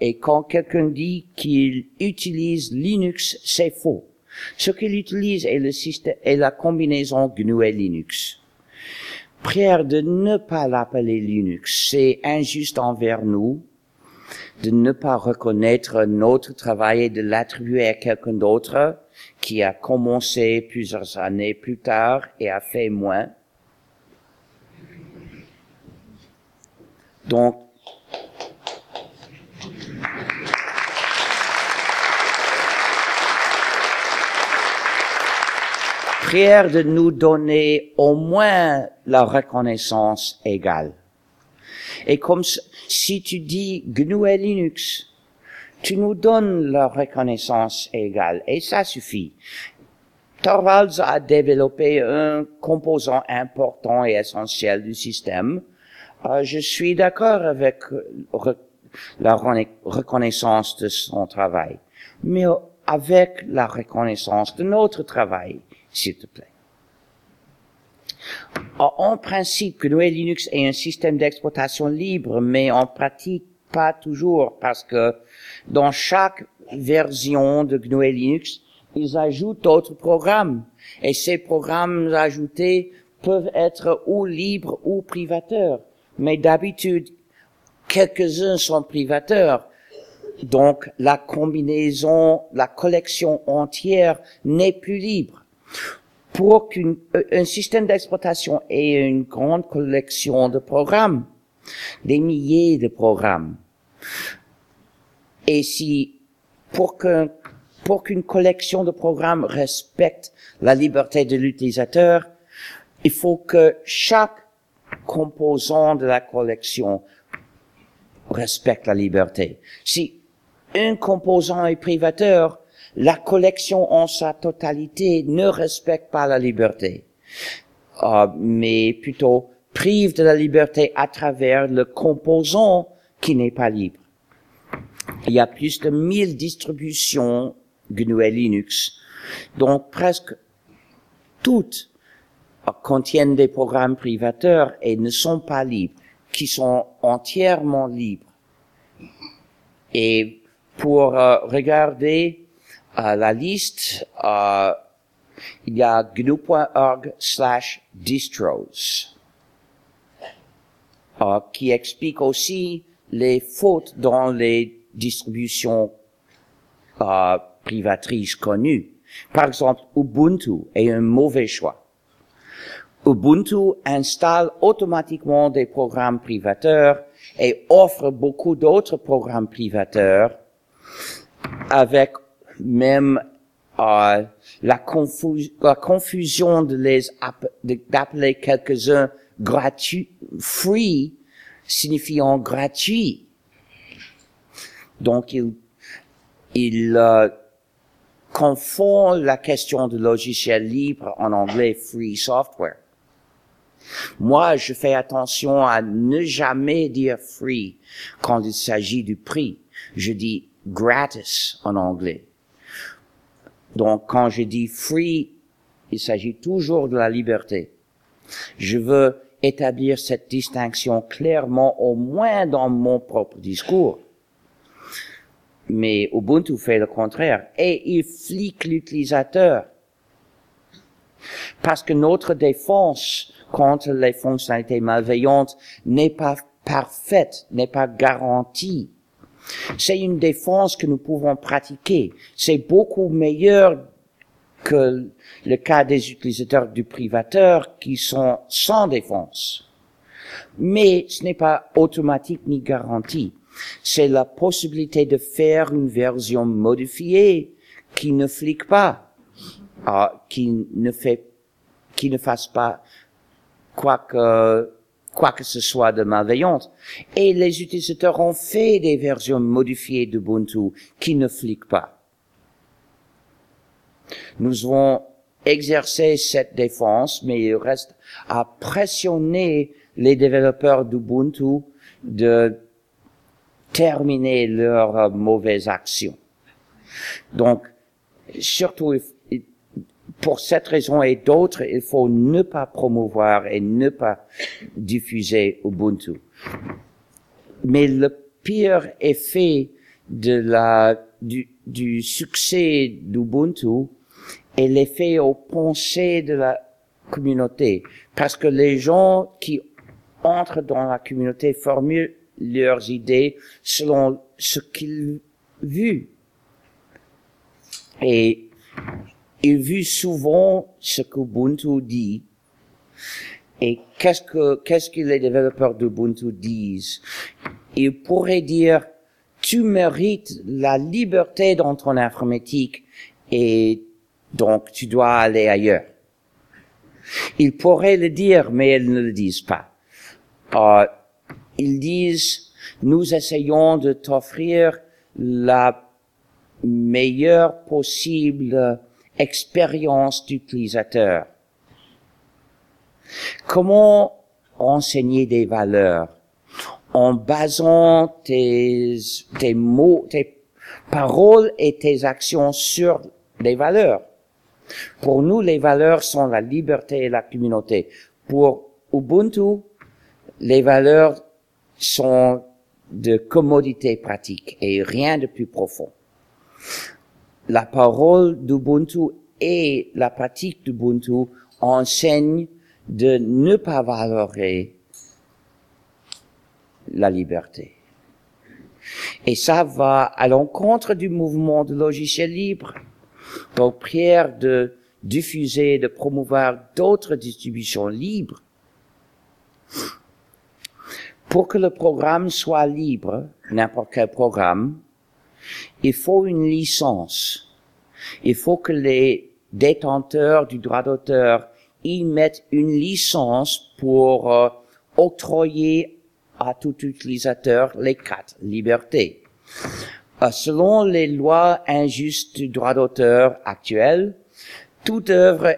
Et quand quelqu'un dit qu'il utilise Linux, c'est faux. Ce qu'il utilise est le système, est la combinaison GNU et Linux. Prière de ne pas l'appeler Linux, c'est injuste envers nous de ne pas reconnaître notre travail et de l'attribuer à quelqu'un d'autre qui a commencé plusieurs années plus tard et a fait moins. Donc, prière de nous donner au moins la reconnaissance égale. Et comme si tu dis GNU et Linux, tu nous donnes la reconnaissance égale et ça suffit. Torvalds a développé un composant important et essentiel du système. Euh, je suis d'accord avec la reconnaissance de son travail, mais avec la reconnaissance de notre travail, s'il te plaît. En principe, GNU Linux est un système d'exploitation libre, mais en pratique, pas toujours, parce que dans chaque version de GNU Linux, ils ajoutent d'autres programmes. Et ces programmes ajoutés peuvent être ou libres ou privateurs. Mais d'habitude, quelques-uns sont privateurs. Donc, la combinaison, la collection entière n'est plus libre pour qu'un euh, système d'exploitation ait une grande collection de programmes, des milliers de programmes, et si pour pour qu'une collection de programmes respecte la liberté de l'utilisateur, il faut que chaque composant de la collection respecte la liberté. Si un composant est privateur, la collection en sa totalité ne respecte pas la liberté, euh, mais plutôt prive de la liberté à travers le composant qui n'est pas libre. Il y a plus de 1000 distributions GNU et Linux, donc presque toutes contiennent des programmes privateurs et ne sont pas libres, qui sont entièrement libres. Et pour euh, regarder la liste, euh, il y a gnu.org slash distros, euh, qui explique aussi les fautes dans les distributions euh, privatrices connues. Par exemple, Ubuntu est un mauvais choix. Ubuntu installe automatiquement des programmes privateurs et offre beaucoup d'autres programmes privateurs avec même euh, la, confusion de les d'appeler quelques-uns gratuits, free, signifiant gratuit. Donc il, il euh, confond la question de logiciel libre en anglais free software. Moi, je fais attention à ne jamais dire free quand il s'agit du prix. Je dis gratis en anglais. Donc, quand je dis free, il s'agit toujours de la liberté. Je veux établir cette distinction clairement, au moins dans mon propre discours. Mais Ubuntu fait le contraire et il flique l'utilisateur. Parce que notre défense contre les fonctionnalités malveillantes n'est pas parfaite, n'est pas garantie. C'est une défense que nous pouvons pratiquer. C'est beaucoup meilleur que le cas des utilisateurs du privateur qui sont sans défense. Mais ce n'est pas automatique ni garanti. C'est la possibilité de faire une version modifiée qui ne flique pas, qui ne fait, qui ne fasse pas quoi que quoi que ce soit de malveillante. Et les utilisateurs ont fait des versions modifiées d'Ubuntu qui ne fliquent pas. Nous avons exercé cette défense, mais il reste à pressionner les développeurs d'Ubuntu de terminer leurs mauvaises actions. Donc, surtout, pour cette raison et d'autres, il faut ne pas promouvoir et ne pas diffuser Ubuntu. Mais le pire effet de la, du, du succès d'Ubuntu est l'effet aux pensées de la communauté. Parce que les gens qui entrent dans la communauté formulent leurs idées selon ce qu'ils vu. Et il vu souvent ce qu'Ubuntu dit. Et qu'est-ce que, qu'est-ce que les développeurs d'Ubuntu disent? Ils pourraient dire, tu mérites la liberté dans ton informatique et donc tu dois aller ailleurs. Ils pourraient le dire, mais ils ne le disent pas. Euh, ils disent, nous essayons de t'offrir la meilleure possible expérience d'utilisateur. Comment enseigner des valeurs en basant tes, mots, tes paroles et tes actions sur des valeurs? Pour nous, les valeurs sont la liberté et la communauté. Pour Ubuntu, les valeurs sont de commodité pratique et rien de plus profond. La parole d'Ubuntu et la pratique d'Ubuntu enseignent de ne pas valorer la liberté. Et ça va à l'encontre du mouvement de logiciel libre, pour prière de diffuser, de promouvoir d'autres distributions libres. Pour que le programme soit libre, n'importe quel programme, il faut une licence. Il faut que les détenteurs du droit d'auteur y mettent une licence pour euh, octroyer à tout utilisateur les quatre libertés. Euh, selon les lois injustes du droit d'auteur actuel, toute œuvre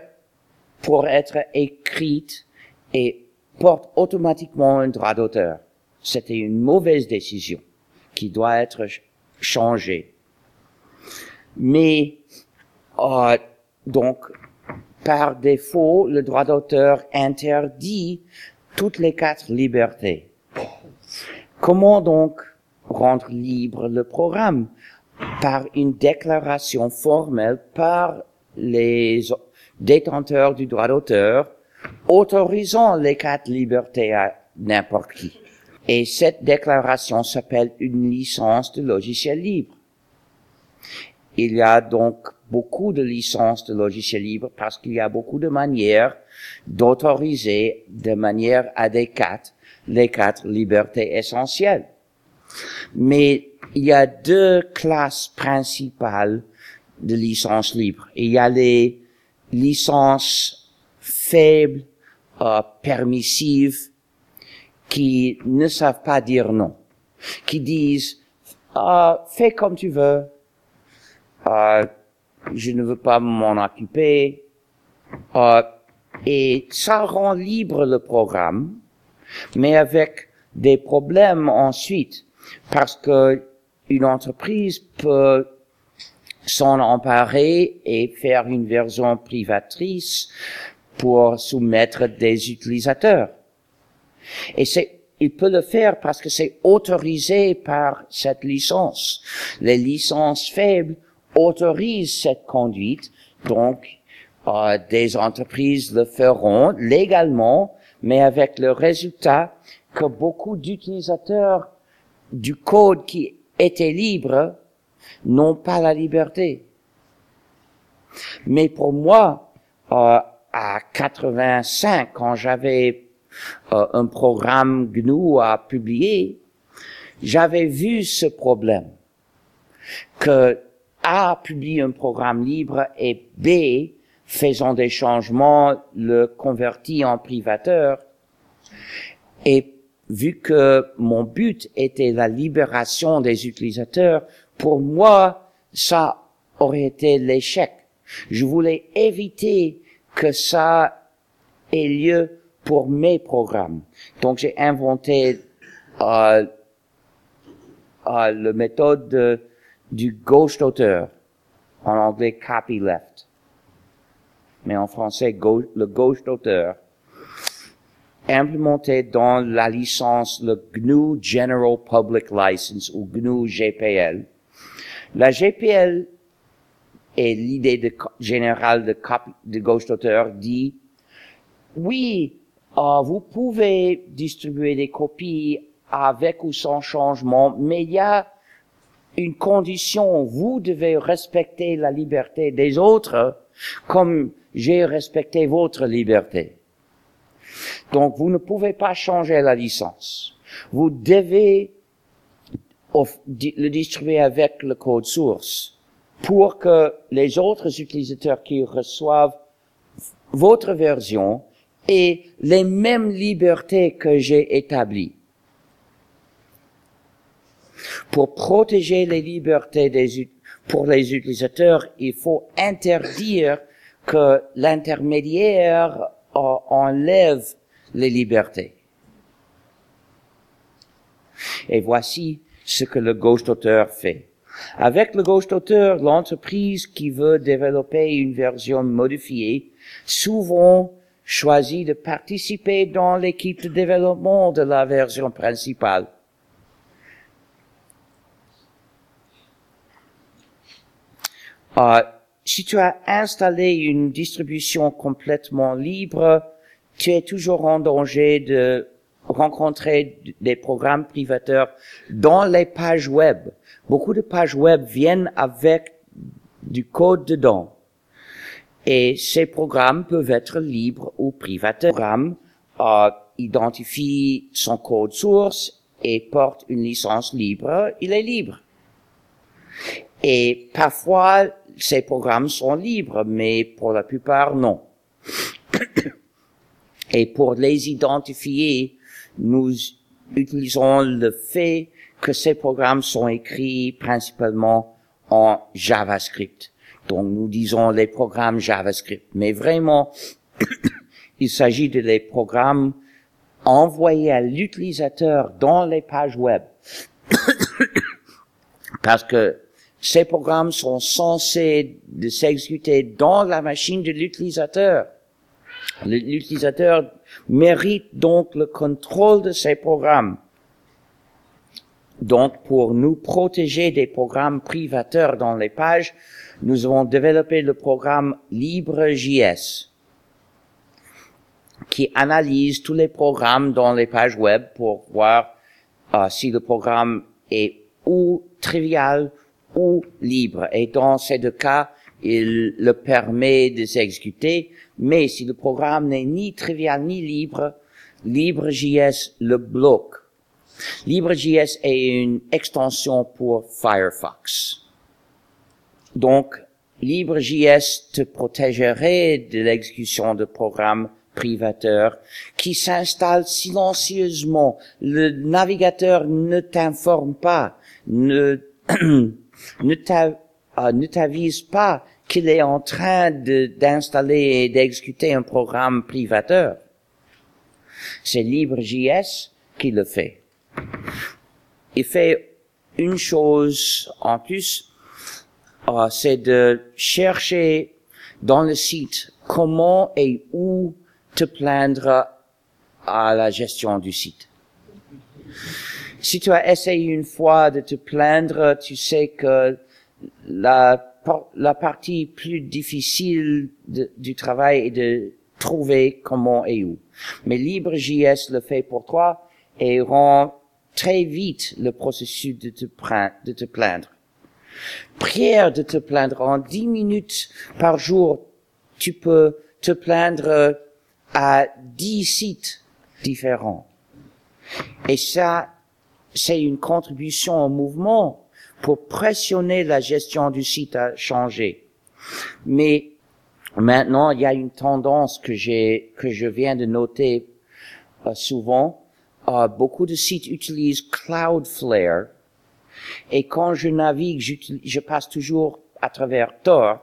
pour être écrite et porte automatiquement un droit d'auteur. C'était une mauvaise décision qui doit être changée. Mais euh, donc, par défaut, le droit d'auteur interdit toutes les quatre libertés. Comment donc rendre libre le programme Par une déclaration formelle par les détenteurs du droit d'auteur autorisant les quatre libertés à n'importe qui? Et cette déclaration s'appelle une licence de logiciel libre. Il y a donc beaucoup de licences de logiciel libre parce qu'il y a beaucoup de manières d'autoriser de manière adéquate les quatre libertés essentielles. Mais il y a deux classes principales de licences libres. Il y a les licences faibles, euh, permissives, qui ne savent pas dire non, qui disent euh, fais comme tu veux, euh, je ne veux pas m'en occuper, euh, et ça rend libre le programme, mais avec des problèmes ensuite, parce que une entreprise peut s'en emparer et faire une version privatrice pour soumettre des utilisateurs. Et c'est, il peut le faire parce que c'est autorisé par cette licence. Les licences faibles autorisent cette conduite, donc euh, des entreprises le feront légalement, mais avec le résultat que beaucoup d'utilisateurs du code qui était libre n'ont pas la liberté. Mais pour moi, euh, à 85, quand j'avais euh, un programme GNU à publier, j'avais vu ce problème que A publie un programme libre et B, faisant des changements, le convertit en privateur. Et vu que mon but était la libération des utilisateurs, pour moi, ça aurait été l'échec. Je voulais éviter que ça ait lieu pour mes programmes. Donc j'ai inventé euh, euh, la méthode du gauche d'auteur, en anglais copyleft, mais en français le gauche d'auteur. implémenté dans la licence le GNU General Public License ou GNU GPL. La GPL et l'idée générale de, de gauche d'auteur dit, oui, euh, vous pouvez distribuer des copies avec ou sans changement, mais il y a une condition, vous devez respecter la liberté des autres comme j'ai respecté votre liberté. Donc vous ne pouvez pas changer la licence. Vous devez le distribuer avec le code source pour que les autres utilisateurs qui reçoivent votre version aient les mêmes libertés que j'ai établies. Pour protéger les libertés des, pour les utilisateurs, il faut interdire que l'intermédiaire enlève les libertés. Et voici ce que le ghost auteur fait. Avec le ghost auteur, l'entreprise qui veut développer une version modifiée souvent choisit de participer dans l'équipe de développement de la version principale. Si tu as installé une distribution complètement libre, tu es toujours en danger de rencontrer des programmes privateurs dans les pages web. Beaucoup de pages web viennent avec du code dedans. Et ces programmes peuvent être libres ou privateurs. Le programme euh, identifie son code source et porte une licence libre, il est libre. Et parfois, ces programmes sont libres, mais pour la plupart, non. (coughs) Et pour les identifier, nous utilisons le fait que ces programmes sont écrits principalement en JavaScript. Donc nous disons les programmes JavaScript. Mais vraiment, (coughs) il s'agit de les programmes envoyés à l'utilisateur dans les pages web. (coughs) Parce que ces programmes sont censés s'exécuter dans la machine de l'utilisateur. L'utilisateur mérite donc le contrôle de ces programmes. Donc, pour nous protéger des programmes privateurs dans les pages, nous avons développé le programme LibreJS, qui analyse tous les programmes dans les pages web pour voir euh, si le programme est ou trivial ou libre. Et dans ces deux cas, il le permet de s'exécuter, mais si le programme n'est ni trivial ni libre, LibreJS le bloque. LibreJS est une extension pour Firefox. Donc, LibreJS te protégerait de l'exécution de programmes privateurs qui s'installent silencieusement. Le navigateur ne t'informe pas, (clears throat) ne t'avise pas qu'il est en train d'installer et d'exécuter un programme privateur. C'est LibreJS qui le fait. Il fait une chose en plus, euh, c'est de chercher dans le site comment et où te plaindre à la gestion du site. Si tu as essayé une fois de te plaindre, tu sais que la, partie plus difficile du travail est de trouver comment et où. Mais LibreJS le fait pour toi et rend très vite le processus de te, de te plaindre. Prière de te plaindre en dix minutes par jour. Tu peux te plaindre à dix sites différents. Et ça, c'est une contribution au mouvement pour pressionner la gestion du site à changer. Mais maintenant, il y a une tendance que j'ai, que je viens de noter euh, souvent. Euh, beaucoup de sites utilisent Cloudflare. Et quand je navigue, je passe toujours à travers Tor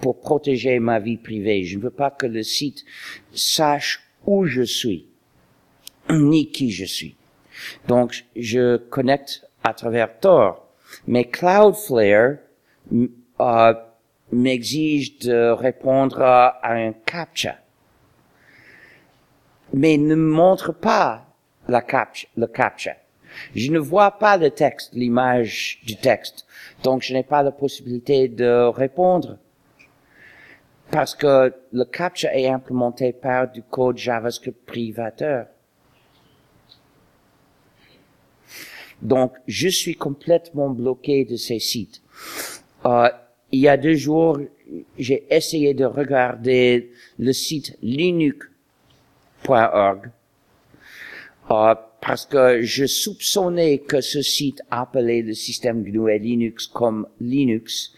pour protéger ma vie privée. Je ne veux pas que le site sache où je suis, ni qui je suis. Donc, je connecte à travers Tor. Mais Cloudflare euh, m'exige de répondre à un CAPTCHA. mais ne montre pas la le captcha. Je ne vois pas le texte, l'image du texte. Donc, je n'ai pas la possibilité de répondre. Parce que le captcha est implémenté par du code JavaScript privateur. Donc, je suis complètement bloqué de ces sites. Euh, il y a deux jours, j'ai essayé de regarder le site linux.org euh, parce que je soupçonnais que ce site appelait le système GNU Linux comme Linux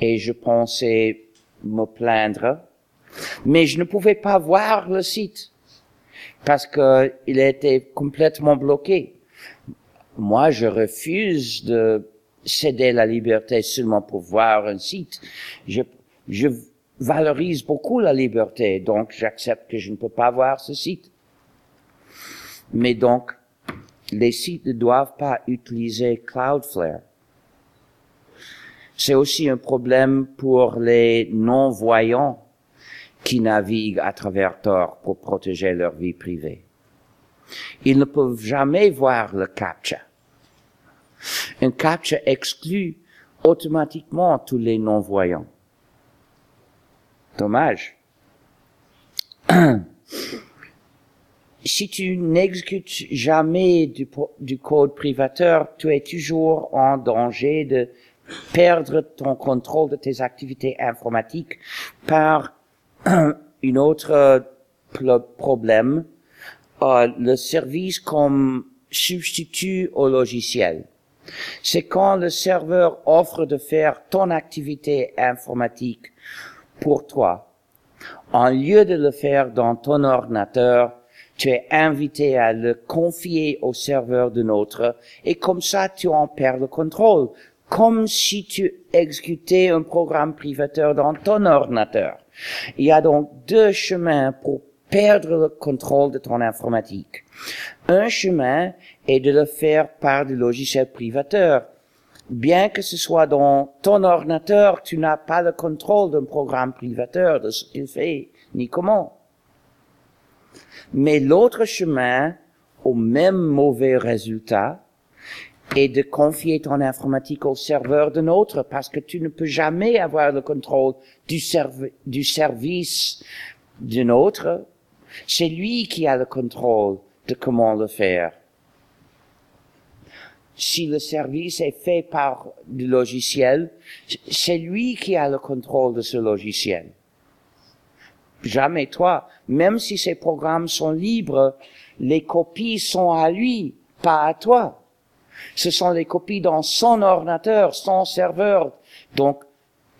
et je pensais me plaindre, mais je ne pouvais pas voir le site parce que il était complètement bloqué. Moi, je refuse de céder la liberté seulement pour voir un site. Je, je valorise beaucoup la liberté, donc j'accepte que je ne peux pas voir ce site. Mais donc, les sites ne doivent pas utiliser Cloudflare. C'est aussi un problème pour les non-voyants qui naviguent à travers Tor pour protéger leur vie privée. Ils ne peuvent jamais voir le captcha. Un captcha exclut automatiquement tous les non-voyants. Dommage. (clears throat) si tu n'exécutes jamais du, code privateur, tu es toujours en danger de perdre ton contrôle de tes activités informatiques par (clears throat) une autre problème, le service comme substitut au logiciel. C'est quand le serveur offre de faire ton activité informatique pour toi. En lieu de le faire dans ton ordinateur, tu es invité à le confier au serveur de autre et comme ça tu en perds le contrôle, comme si tu exécutais un programme privateur dans ton ordinateur. Il y a donc deux chemins pour perdre le contrôle de ton informatique. Un chemin est de le faire par des logiciels privateurs. Bien que ce soit dans ton ordinateur, tu n'as pas le contrôle d'un programme privateur, de ce qu'il fait, ni comment. Mais l'autre chemin, au même mauvais résultat, est de confier ton informatique au serveur d'un autre parce que tu ne peux jamais avoir le contrôle du, du service d'un autre. C'est lui qui a le contrôle de comment le faire. Si le service est fait par du logiciel, c'est lui qui a le contrôle de ce logiciel. Jamais toi. Même si ces programmes sont libres, les copies sont à lui, pas à toi. Ce sont les copies dans son ordinateur, son serveur. Donc,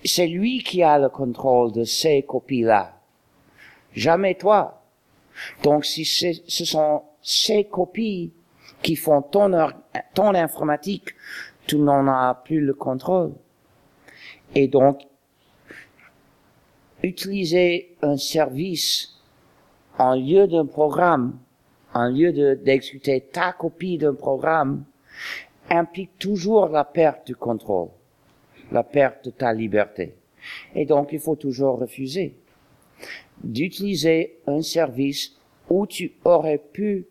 c'est lui qui a le contrôle de ces copies-là. Jamais toi. Donc, si ce sont ces copies qui font ton, ton informatique, tu n'en as plus le contrôle. Et donc, utiliser un service en lieu d'un programme, en lieu d'exécuter ta copie d'un programme, implique toujours la perte du contrôle, la perte de ta liberté. Et donc, il faut toujours refuser d'utiliser un service où tu aurais pu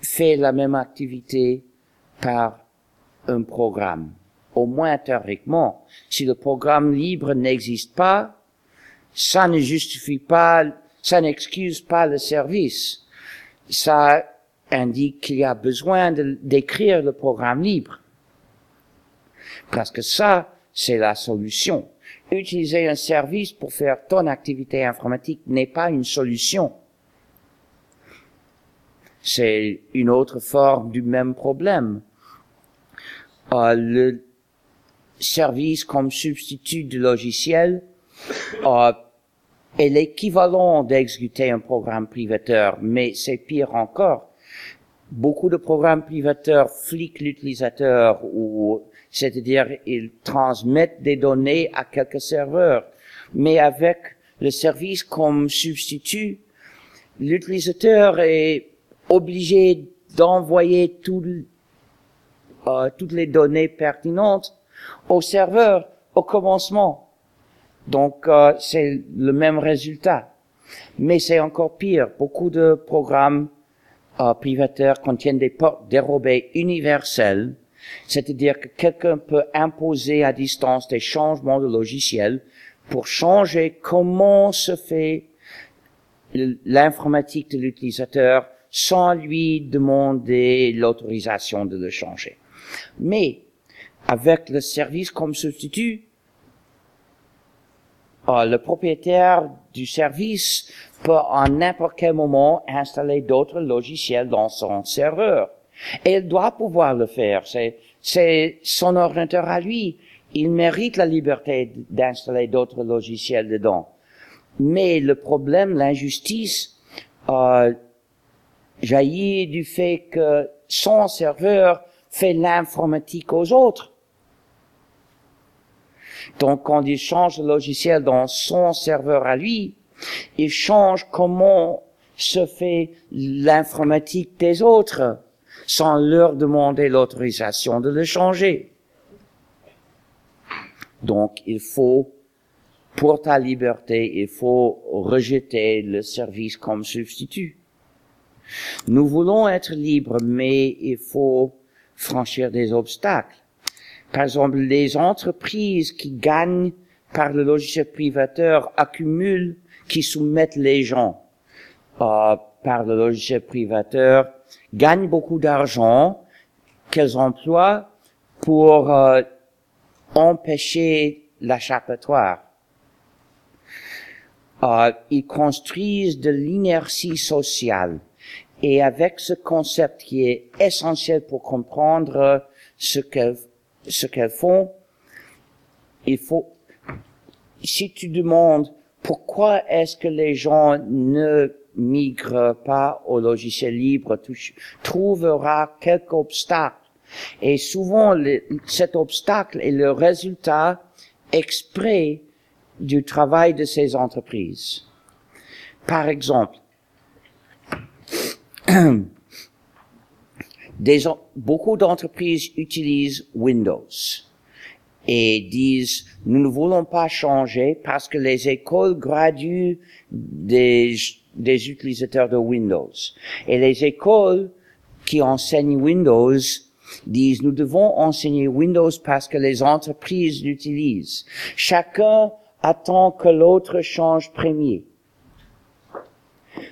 faire la même activité par un programme. Au moins théoriquement, si le programme libre n'existe pas, ça ne justifie pas, ça n'excuse pas le service. Ça indique qu'il y a besoin d'écrire le programme libre. Parce que ça, c'est la solution. Utiliser un service pour faire ton activité informatique n'est pas une solution. C'est une autre forme du même problème. Euh, le service comme substitut du logiciel euh, est l'équivalent d'exécuter un programme privateur, mais c'est pire encore. Beaucoup de programmes privateurs fliquent l'utilisateur ou, c'est-à-dire, ils transmettent des données à quelques serveurs. Mais avec le service comme substitut, l'utilisateur est obligé d'envoyer euh, toutes les données pertinentes au serveur au commencement. Donc euh, c'est le même résultat. Mais c'est encore pire. Beaucoup de programmes euh, privateurs contiennent des portes dérobées universelles, c'est-à-dire que quelqu'un peut imposer à distance des changements de logiciel pour changer comment se fait l'informatique de l'utilisateur sans lui demander l'autorisation de le changer. Mais avec le service comme substitut, euh, le propriétaire du service peut en n'importe quel moment installer d'autres logiciels dans son serveur. Et il doit pouvoir le faire. C'est, c'est son ordinateur à lui. Il mérite la liberté d'installer d'autres logiciels dedans. Mais le problème, l'injustice, euh, jaillit du fait que son serveur fait l'informatique aux autres. Donc, quand il change le logiciel dans son serveur à lui, il change comment se fait l'informatique des autres sans leur demander l'autorisation de le changer. Donc, il faut, pour ta liberté, il faut rejeter le service comme substitut. Nous voulons être libres, mais il faut franchir des obstacles. Par exemple, les entreprises qui gagnent par le logiciel privateur accumulent, qui soumettent les gens euh, par le logiciel privateur, gagnent beaucoup d'argent qu'elles emploient pour euh, empêcher l'achappatoire. Euh, ils construisent de l'inertie sociale. Et avec ce concept qui est essentiel pour comprendre ce qu'elles ce qu'elles font, il faut, si tu demandes pourquoi est-ce que les gens ne migrent pas au logiciel libre, tu trouveras quelques obstacles. Et souvent, cet obstacle est le résultat exprès du travail de ces entreprises. Par exemple, (clears throat) beaucoup d'entreprises utilisent Windows et disent nous ne voulons pas changer parce que les écoles graduent des, des utilisateurs de Windows. Et les écoles qui enseignent Windows disent nous devons enseigner Windows parce que les entreprises l'utilisent. Chacun attend que l'autre change premier.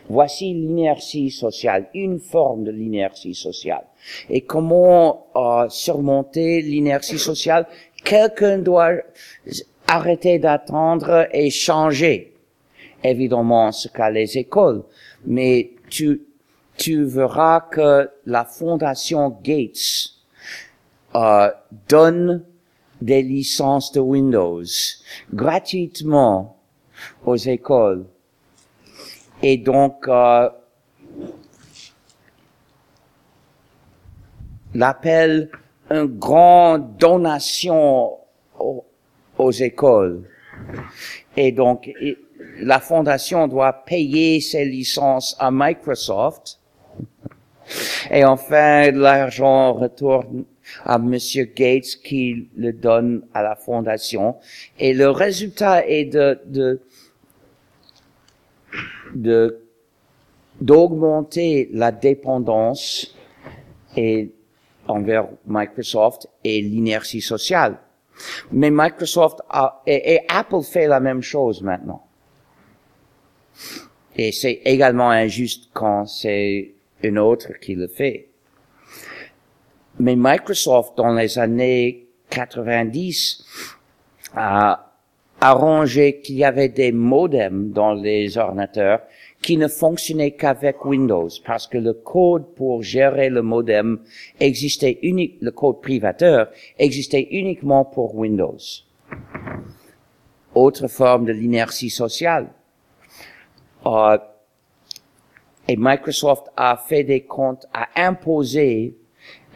Voici l'inertie sociale, une forme de l'inertie sociale. Et comment euh, surmonter l'inertie sociale? Quelqu'un doit arrêter d'attendre et changer. Évidemment, ce qu'a les écoles. Mais tu, tu verras que la fondation Gates euh, donne des licences de Windows gratuitement aux écoles et donc, euh, l'appelle une grande donation aux, écoles. Et donc, la fondation doit payer ses licences à Microsoft. Et enfin, l'argent retourne à Monsieur Gates qui le donne à la fondation. Et le résultat est de, de de d'augmenter la dépendance et envers Microsoft et l'inertie sociale. Mais Microsoft et, Apple fait la même chose maintenant. Et c'est également injuste quand c'est une autre qui le fait. Mais Microsoft, dans les années 90, a arrangé qu'il y avait des modems dans les ordinateurs qui ne fonctionnaient qu'avec Windows parce que le code pour gérer le modem existait le code privateur existait uniquement pour Windows. Autre forme de l'inertie sociale. Euh, et Microsoft a fait des comptes, a imposé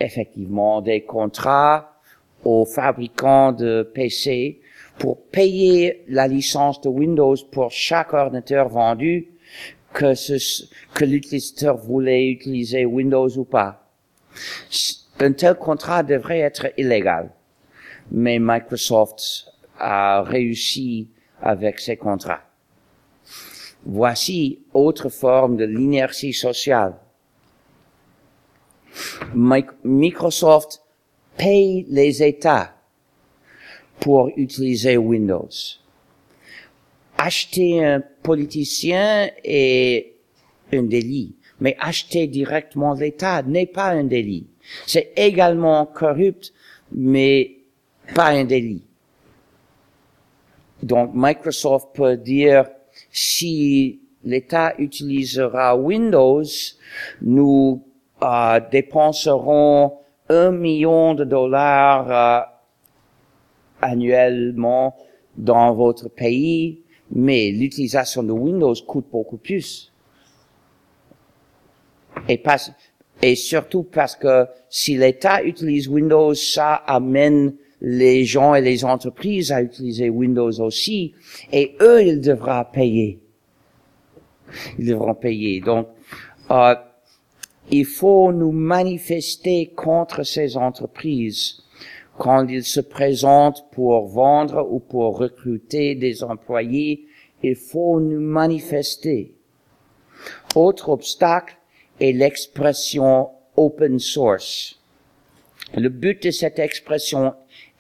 effectivement des contrats aux fabricants de PC pour payer la licence de Windows pour chaque ordinateur vendu, que, que l'utilisateur voulait utiliser Windows ou pas. Un tel contrat devrait être illégal, mais Microsoft a réussi avec ces contrats. Voici autre forme de l'inertie sociale. Microsoft paye les États pour utiliser Windows. Acheter un politicien est un délit, mais acheter directement l'État n'est pas un délit. C'est également corrupt, mais pas un délit. Donc Microsoft peut dire si l'État utilisera Windows, nous euh, dépenserons un million de dollars euh, annuellement dans votre pays, mais l'utilisation de Windows coûte beaucoup plus. Et, pas, et surtout parce que si l'État utilise Windows, ça amène les gens et les entreprises à utiliser Windows aussi, et eux, ils devront payer. Ils devront payer. Donc, euh, il faut nous manifester contre ces entreprises quand ils se présentent pour vendre ou pour recruter des employés. Il faut nous manifester. Autre obstacle est l'expression open source. Le but de cette expression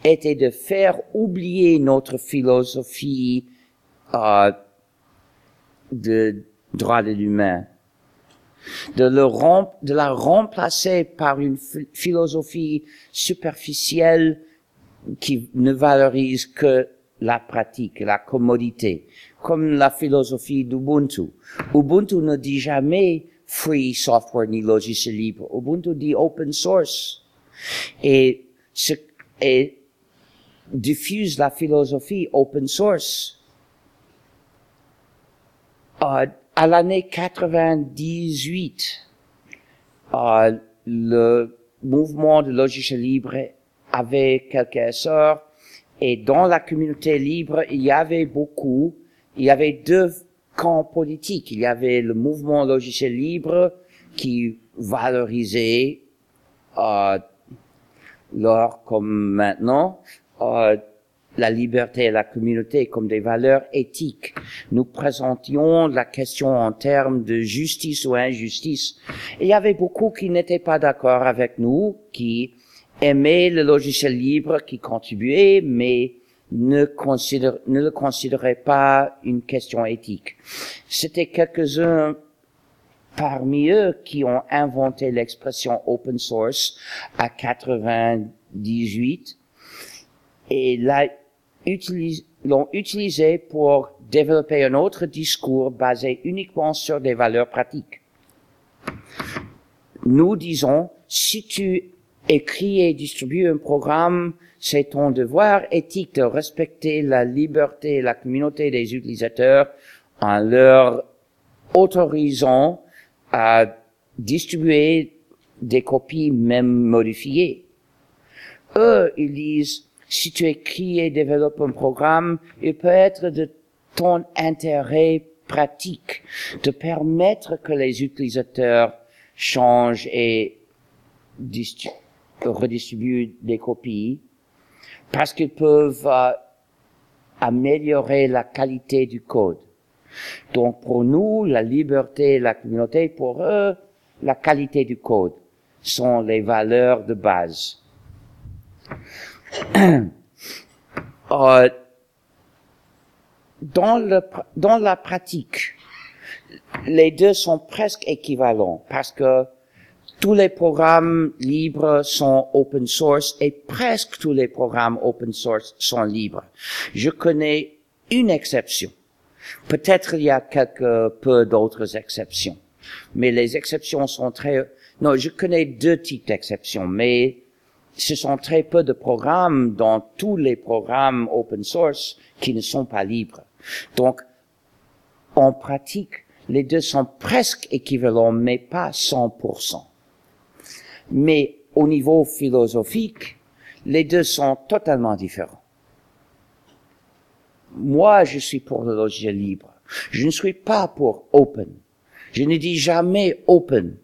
était de faire oublier notre philosophie euh, de droit de l'humain, de, de la remplacer par une philosophie superficielle qui ne valorise que la pratique, la commodité, comme la philosophie d'Ubuntu. Ubuntu ne dit jamais free software ni logiciel libre. Ubuntu dit open source. Et, ce, et diffuse la philosophie open source. Euh, à l'année 98, euh, le mouvement de logiciel libre avait quelques essors et dans la communauté libre, il y avait beaucoup, il y avait deux camps politiques. Il y avait le mouvement logiciel libre qui valorisait euh, lors comme maintenant euh, la liberté et la communauté comme des valeurs éthiques. Nous présentions la question en termes de justice ou injustice. il y avait beaucoup qui n'étaient pas d'accord avec nous, qui aimaient le logiciel libre, qui contribuaient, mais ne, le considéraient pas une question éthique. C'était quelques-uns parmi eux qui ont inventé l'expression open source à 98 et l'ont utilisé pour développer un autre discours basé uniquement sur des valeurs pratiques. Nous disons, si tu écris et distribues un programme, c'est ton devoir éthique de respecter la liberté et la communauté des utilisateurs en leur autorisant à distribuer des copies même modifiées. Eux, ils disent, si tu écris et développes un programme, il peut être de ton intérêt pratique de permettre que les utilisateurs changent et redistribuent des copies parce qu'ils peuvent euh, améliorer la qualité du code. Donc pour nous, la liberté et la communauté, pour eux, la qualité du code sont les valeurs de base. (coughs) Euh, dans, le, dans la pratique, les deux sont presque équivalents parce que tous les programmes libres sont open source et presque tous les programmes open source sont libres. Je connais une exception. Peut-être il y a quelques peu d'autres exceptions, mais les exceptions sont très. Non, je connais deux types d'exceptions, mais ce sont très peu de programmes dans tous les programmes open source qui ne sont pas libres. Donc, en pratique, les deux sont presque équivalents, mais pas 100%. Mais au niveau philosophique, les deux sont totalement différents. Moi, je suis pour le logiciel libre. Je ne suis pas pour open. Je ne dis jamais open.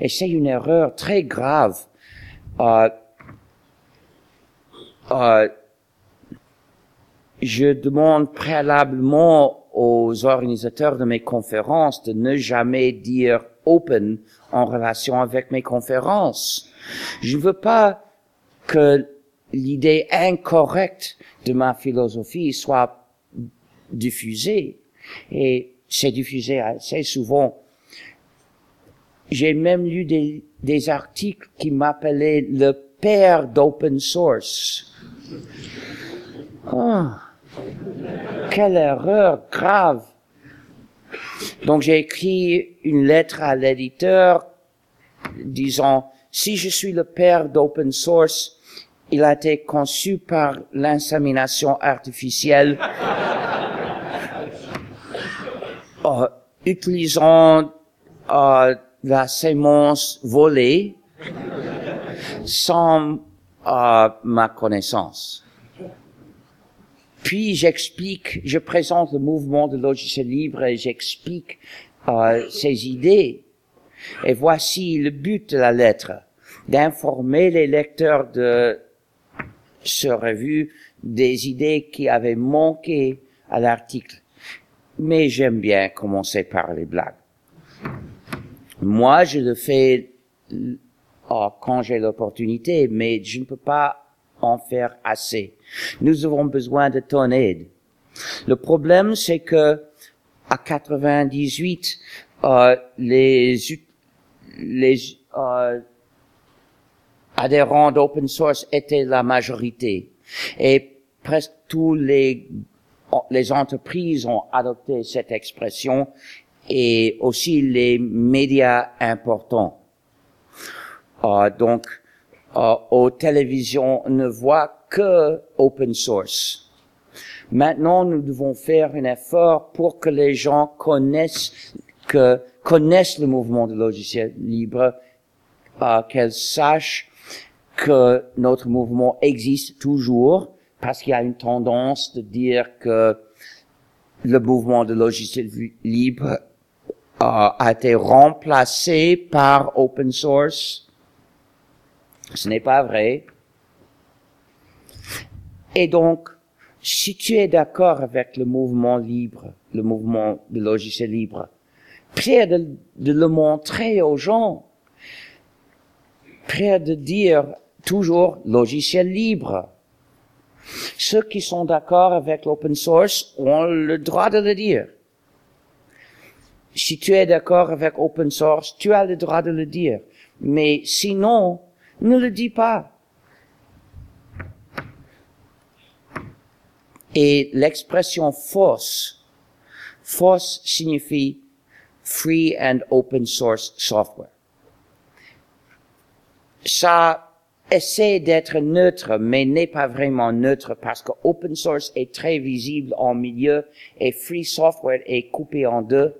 Et c'est une erreur très grave euh, euh, je demande préalablement aux organisateurs de mes conférences de ne jamais dire open en relation avec mes conférences. Je ne veux pas que l'idée incorrecte de ma philosophie soit diffusée. Et c'est diffusé assez souvent. J'ai même lu des, des articles qui m'appelaient le père d'open source. Oh, quelle erreur grave. Donc j'ai écrit une lettre à l'éditeur disant, si je suis le père d'open source, il a été conçu par l'insémination artificielle, (laughs) euh, utilisant euh, la sémence volée sans euh, ma connaissance. Puis j'explique, je présente le mouvement de logiciel libre et j'explique euh, ces idées. Et voici le but de la lettre, d'informer les lecteurs de ce revue des idées qui avaient manqué à l'article. Mais j'aime bien commencer par les blagues. Moi, je le fais oh, quand j'ai l'opportunité, mais je ne peux pas en faire assez. Nous avons besoin de ton aide. Le problème, c'est que à 98, euh, les les euh, adhérents d'open source étaient la majorité et presque tous les les entreprises ont adopté cette expression et aussi les médias importants. Euh, donc, euh, aux télévisions, on ne voit que open source. Maintenant, nous devons faire un effort pour que les gens connaissent que connaissent le mouvement de logiciel libre, euh, qu'elles sachent que notre mouvement existe toujours, parce qu'il y a une tendance de dire que le mouvement de logiciel libre euh, a été remplacé par open source. Ce n'est pas vrai. Et donc, si tu es d'accord avec le mouvement libre, le mouvement de logiciel libre, prêt de, de le montrer aux gens, prêt de dire toujours logiciel libre. Ceux qui sont d'accord avec l'open source ont le droit de le dire. Si tu es d'accord avec open source, tu as le droit de le dire. Mais sinon, ne le dis pas. Et l'expression force, force signifie free and open source software. Ça essaie d'être neutre, mais n'est pas vraiment neutre parce que open source est très visible en milieu et free software est coupé en deux.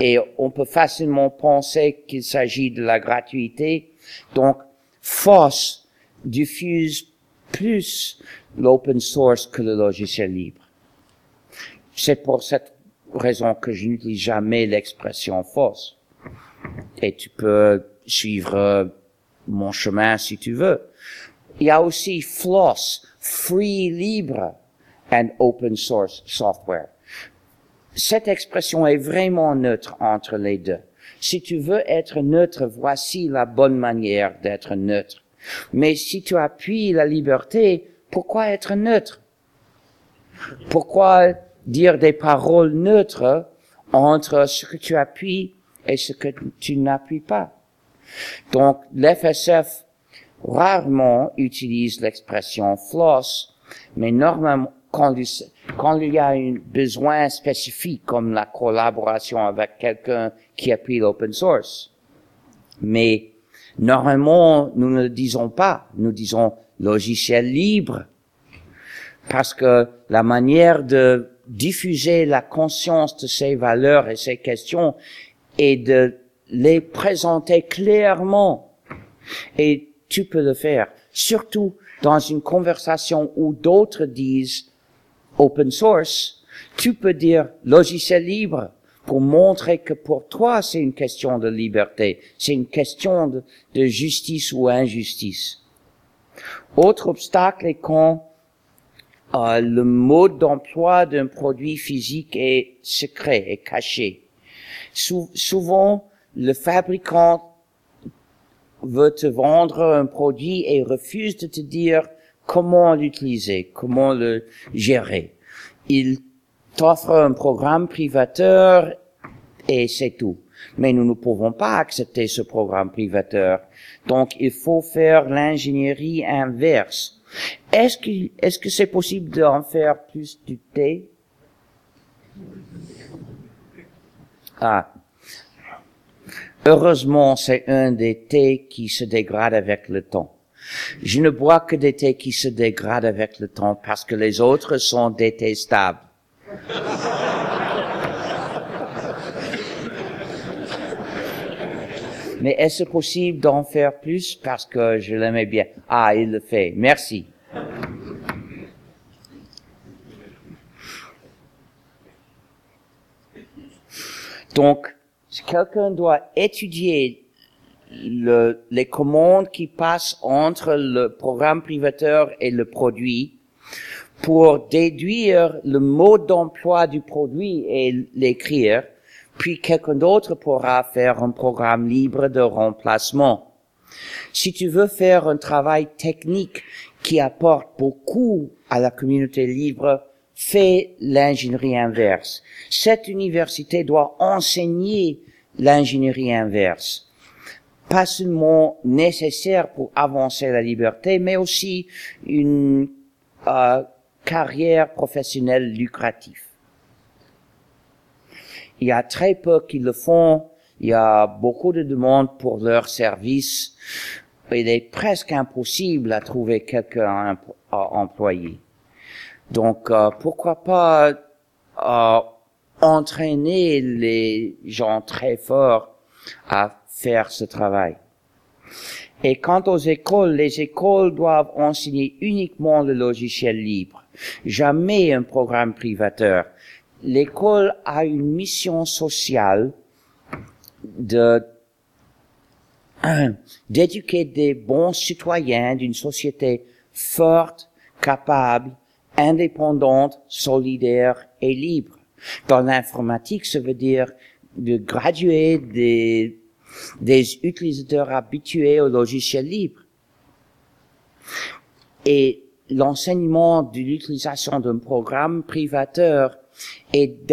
Et on peut facilement penser qu'il s'agit de la gratuité. Donc, FOSS diffuse plus l'open source que le logiciel libre. C'est pour cette raison que je n'utilise jamais l'expression FOSS. Et tu peux suivre mon chemin si tu veux. Il y a aussi FLOSS, Free Libre and Open Source Software. Cette expression est vraiment neutre entre les deux. Si tu veux être neutre, voici la bonne manière d'être neutre. Mais si tu appuies la liberté, pourquoi être neutre? Pourquoi dire des paroles neutres entre ce que tu appuies et ce que tu n'appuies pas? Donc, l'FSF rarement utilise l'expression floss, mais normalement, quand, il y a un besoin spécifique, comme la collaboration avec quelqu'un qui appuie l'open source. Mais, normalement, nous ne le disons pas. Nous disons logiciel libre. Parce que la manière de diffuser la conscience de ces valeurs et ces questions est de les présenter clairement. Et tu peux le faire, surtout dans une conversation où d'autres disent open source, tu peux dire logiciel libre pour montrer que pour toi c'est une question de liberté, c'est une question de, justice ou injustice. Autre obstacle est quand euh, le mode d'emploi d'un produit physique est secret, est caché. souvent, le fabricant veut te vendre un produit et refuse de te dire comment l'utiliser, comment le gérer. Il t'offre un programme privateur et c'est tout. Mais nous ne pouvons pas accepter ce programme privateur. Donc, il faut faire l'ingénierie inverse. Est-ce que, est-ce que c'est possible d'en faire plus du thé? Ah. Heureusement, c'est un des thés qui se dégrade avec le temps. Je ne bois que des thés qui se dégradent avec le temps parce que les autres sont détestables. (laughs) Mais est-ce possible d'en faire plus parce que je l'aimais bien? Ah, il le fait. Merci. Donc, quelqu'un doit étudier le, les commandes qui passent entre le programme privateur et le produit pour déduire le mode d'emploi du produit et l'écrire, puis quelqu'un d'autre pourra faire un programme libre de remplacement. Si tu veux faire un travail technique qui apporte beaucoup à la communauté libre, fais l'ingénierie inverse. Cette université doit enseigner l'ingénierie inverse pas seulement nécessaire pour avancer la liberté, mais aussi une euh, carrière professionnelle lucrative. Il y a très peu qui le font. Il y a beaucoup de demandes pour leurs services. Il est presque impossible à trouver quelqu'un employé. Donc, euh, pourquoi pas euh, entraîner les gens très forts à faire ce travail. Et quant aux écoles, les écoles doivent enseigner uniquement le logiciel libre, jamais un programme privateur. L'école a une mission sociale de d'éduquer des bons citoyens d'une société forte, capable, indépendante, solidaire et libre. Dans l'informatique, ça veut dire de graduer des des utilisateurs habitués au logiciel libre. Et l'enseignement de l'utilisation d'un programme privateur est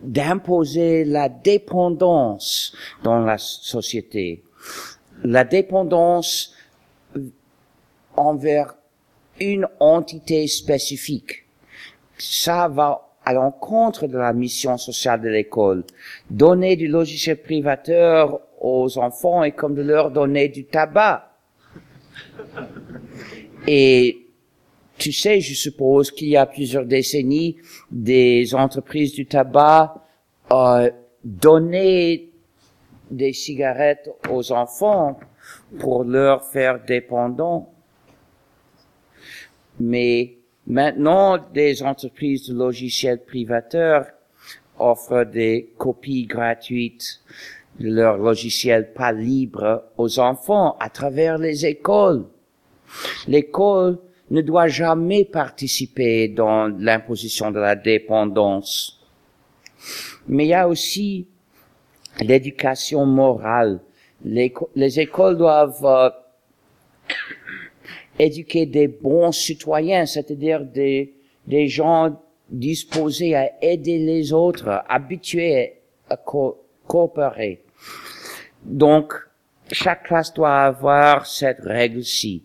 d'imposer la dépendance dans la société. La dépendance envers une entité spécifique. Ça va à l'encontre de la mission sociale de l'école. Donner du logiciel privateur aux enfants est comme de leur donner du tabac. Et tu sais, je suppose qu'il y a plusieurs décennies, des entreprises du tabac euh, donnaient des cigarettes aux enfants pour leur faire dépendants. Mais Maintenant, des entreprises de logiciels privateurs offrent des copies gratuites de leurs logiciels pas libres aux enfants à travers les écoles. L'école ne doit jamais participer dans l'imposition de la dépendance. Mais il y a aussi l'éducation morale. Les, les écoles doivent euh, éduquer des bons citoyens, c'est-à-dire des, des gens disposés à aider les autres, habitués à coopérer. Donc, chaque classe doit avoir cette règle-ci.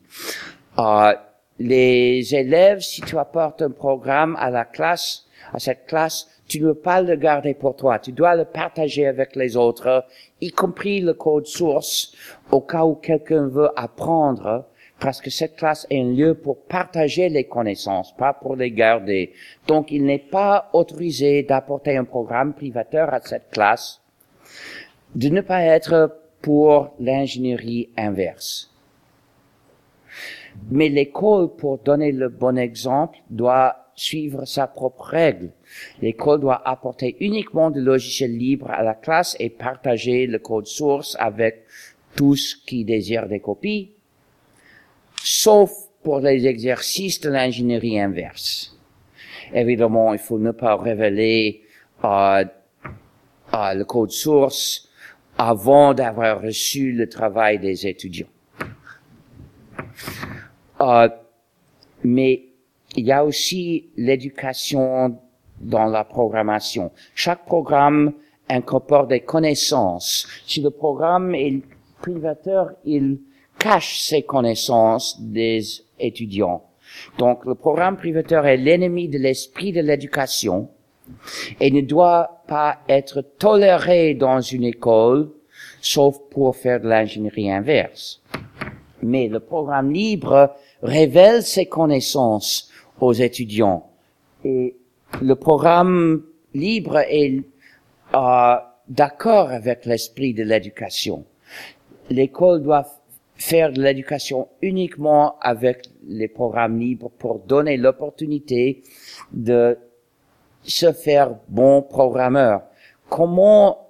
Euh, les élèves, si tu apportes un programme à la classe, à cette classe, tu ne peux pas le garder pour toi. Tu dois le partager avec les autres, y compris le code source, au cas où quelqu'un veut apprendre parce que cette classe est un lieu pour partager les connaissances, pas pour les garder. Donc, il n'est pas autorisé d'apporter un programme privateur à cette classe, de ne pas être pour l'ingénierie inverse. Mais l'école, pour donner le bon exemple, doit suivre sa propre règle. L'école doit apporter uniquement du logiciel libre à la classe et partager le code source avec tous qui désirent des copies sauf pour les exercices de l'ingénierie inverse. Évidemment, il faut ne pas révéler euh, le code source avant d'avoir reçu le travail des étudiants. Euh, mais il y a aussi l'éducation dans la programmation. Chaque programme incorpore des connaissances. Si le programme est privateur, il cache ses connaissances des étudiants. Donc le programme privateur est l'ennemi de l'esprit de l'éducation et ne doit pas être toléré dans une école, sauf pour faire de l'ingénierie inverse. Mais le programme libre révèle ses connaissances aux étudiants. Et le programme libre est euh, d'accord avec l'esprit de l'éducation. L'école doit faire de l'éducation uniquement avec les programmes libres pour donner l'opportunité de se faire bon programmeur. Comment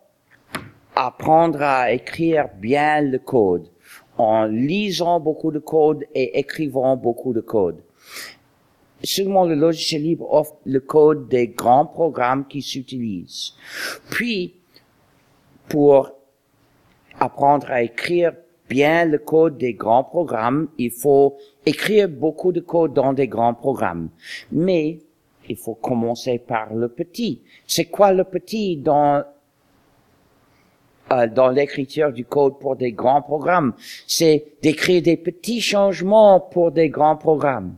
apprendre à écrire bien le code? En lisant beaucoup de code et écrivant beaucoup de code. Seulement le logiciel libre offre le code des grands programmes qui s'utilisent. Puis, pour apprendre à écrire bien le code des grands programmes, il faut écrire beaucoup de code dans des grands programmes. Mais il faut commencer par le petit. C'est quoi le petit dans euh, dans l'écriture du code pour des grands programmes? C'est d'écrire des petits changements pour des grands programmes,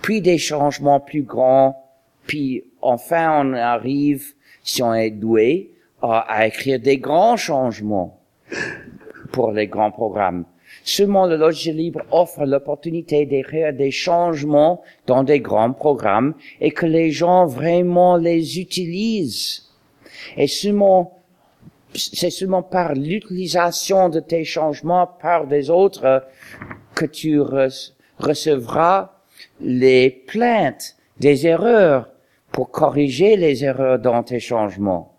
puis des changements plus grands, puis enfin on arrive, si on est doué, à écrire des grands changements pour les grands programmes. Seulement le logiciel libre offre l'opportunité d'écrire des changements dans des grands programmes et que les gens vraiment les utilisent. Et seulement, c'est seulement par l'utilisation de tes changements par des autres que tu recevras les plaintes des erreurs pour corriger les erreurs dans tes changements.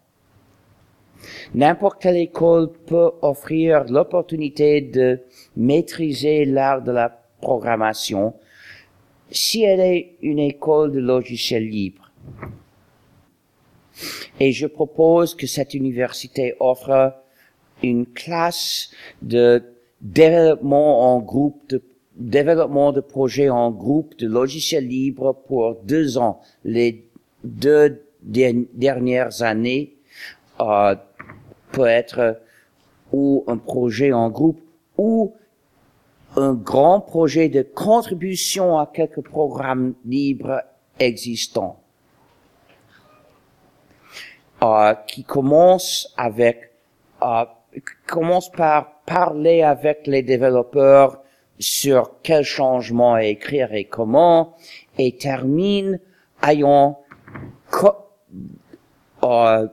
N'importe quelle école peut offrir l'opportunité de maîtriser l'art de la programmation si elle est une école de logiciels libres. Et je propose que cette université offre une classe de développement en groupe de développement de projets en groupe de logiciels libres pour deux ans, les deux dernières années euh, peut être ou un projet en groupe ou un grand projet de contribution à quelques programmes libres existants, euh, qui commence avec, euh, commence par parler avec les développeurs sur quel changement écrire et comment, et termine ayant euh,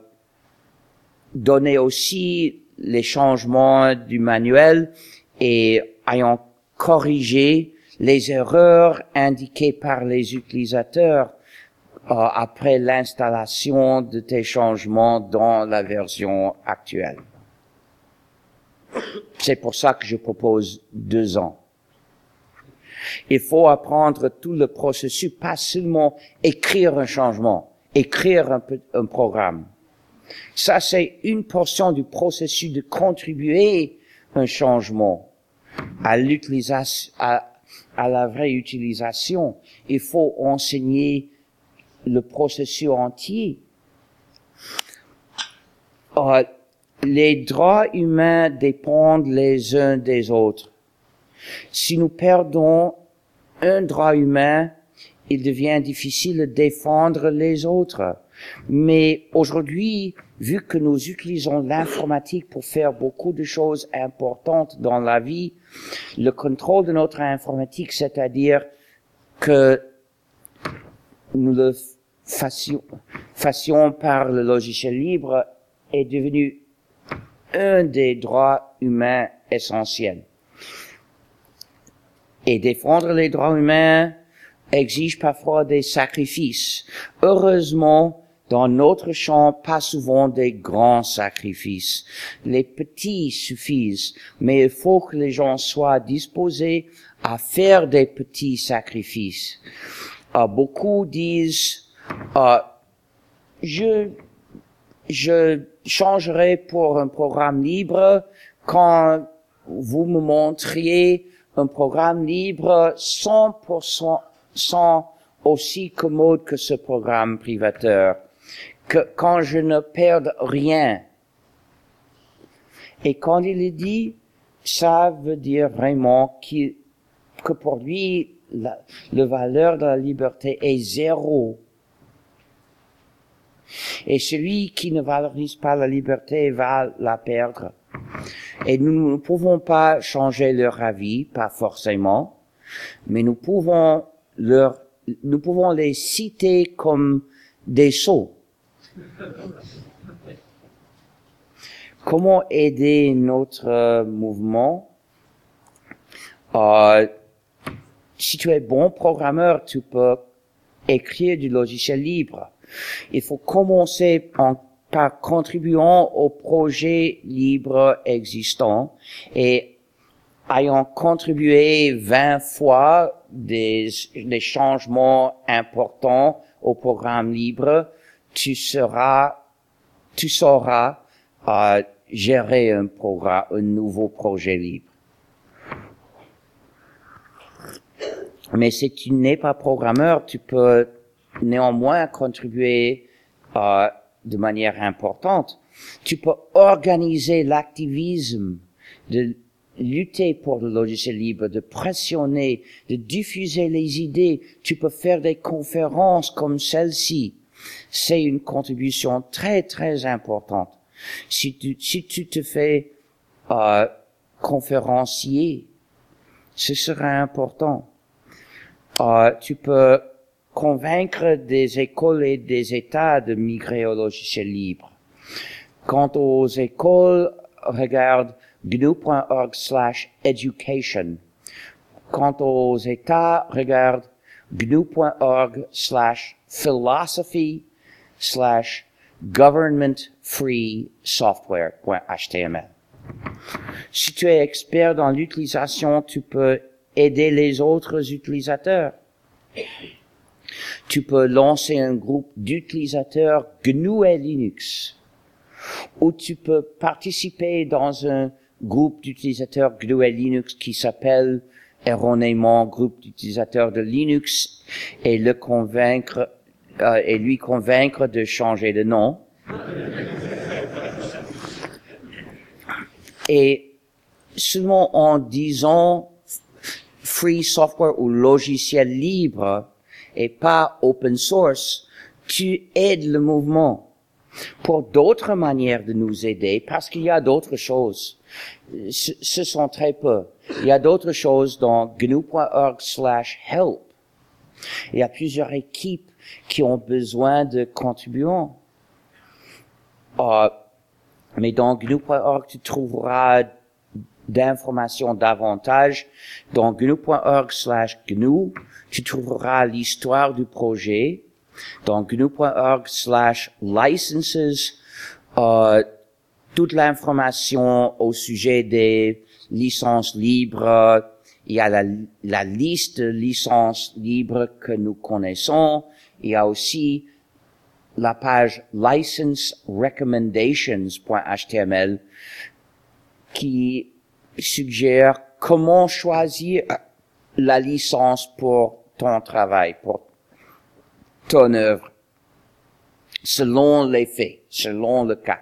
donné aussi les changements du manuel et ayant corrigé les erreurs indiquées par les utilisateurs euh, après l'installation de tes changements dans la version actuelle. C'est pour ça que je propose deux ans. Il faut apprendre tout le processus, pas seulement écrire un changement, écrire un programme. Ça, c'est une portion du processus de contribuer un changement à l'utilisation, à, la vraie utilisation. Il faut enseigner le processus entier. Euh, les droits humains dépendent les uns des autres. Si nous perdons un droit humain, il devient difficile de défendre les autres. Mais aujourd'hui, vu que nous utilisons l'informatique pour faire beaucoup de choses importantes dans la vie, le contrôle de notre informatique, c'est-à-dire que nous le fassions, par le logiciel libre, est devenu un des droits humains essentiels. Et défendre les droits humains exige parfois des sacrifices. Heureusement, Dans notre champ, pas souvent des grands sacrifices. Les petits suffisent, mais il faut que les gens soient disposés à faire des petits sacrifices. Euh, beaucoup disent, euh, je, je changerai pour un programme libre quand vous me montriez un programme libre 100% sans aussi commode que ce programme privateur que quand je ne perds rien. Et quand il est dit, ça veut dire vraiment que pour lui, la, le valeur de la liberté est zéro. Et celui qui ne valorise pas la liberté va la perdre. Et nous ne pouvons pas changer leur avis, pas forcément, mais nous pouvons leur, nous pouvons les citer comme des sots. (laughs) Comment aider notre mouvement? Euh, Si tu es bon programmeur, tu peux écrire du logiciel libre. Il faut commencer en, par contribuant au projet libre existant et ayant contribué 20 fois des, des changements importants au programme libre, tu seras, tu sauras euh, gérer un programme, un nouveau projet libre. Mais si tu n'es pas programmeur, tu peux néanmoins contribuer euh, de manière importante. Tu peux organiser l'activisme de lutter pour le logiciel libre, de pressionner, de diffuser les idées. Tu peux faire des conférences comme celle-ci c'est une contribution très très importante. Si tu, si tu te fais euh, conférencier, ce sera important. Euh, tu peux convaincre des écoles et des États de migrer au logiciel libre. Quant aux écoles, regarde gnu.org slash education. Quant aux États, regarde gnu.org slash philosophy slash government free software.html. Si tu es expert dans l'utilisation, tu peux aider les autres utilisateurs. Tu peux lancer un groupe d'utilisateurs GNU et Linux. Ou tu peux participer dans un groupe d'utilisateurs GNU et Linux qui s'appelle erronément groupe d'utilisateurs de Linux et le convaincre euh, et lui convaincre de changer de nom. et seulement en disant free software ou logiciel libre et pas open source, tu aides le mouvement pour d'autres manières de nous aider parce qu'il y a d'autres choses. Ce, ce sont très peu. Il y a d'autres choses dans gnu.org slash help. Il y a plusieurs équipes qui ont besoin de contribuants. Uh, mais dans GNU.org, tu trouveras d'informations davantage. Dans GNU.org slash GNU, tu trouveras l'histoire du projet. Dans GNU.org slash licenses, uh, toute l'information au sujet des licences libres, il y a la, la liste de licences libres que nous connaissons, il y a aussi la page licenserecommendations.html qui suggère comment choisir la licence pour ton travail, pour ton œuvre, selon les faits, selon le cas.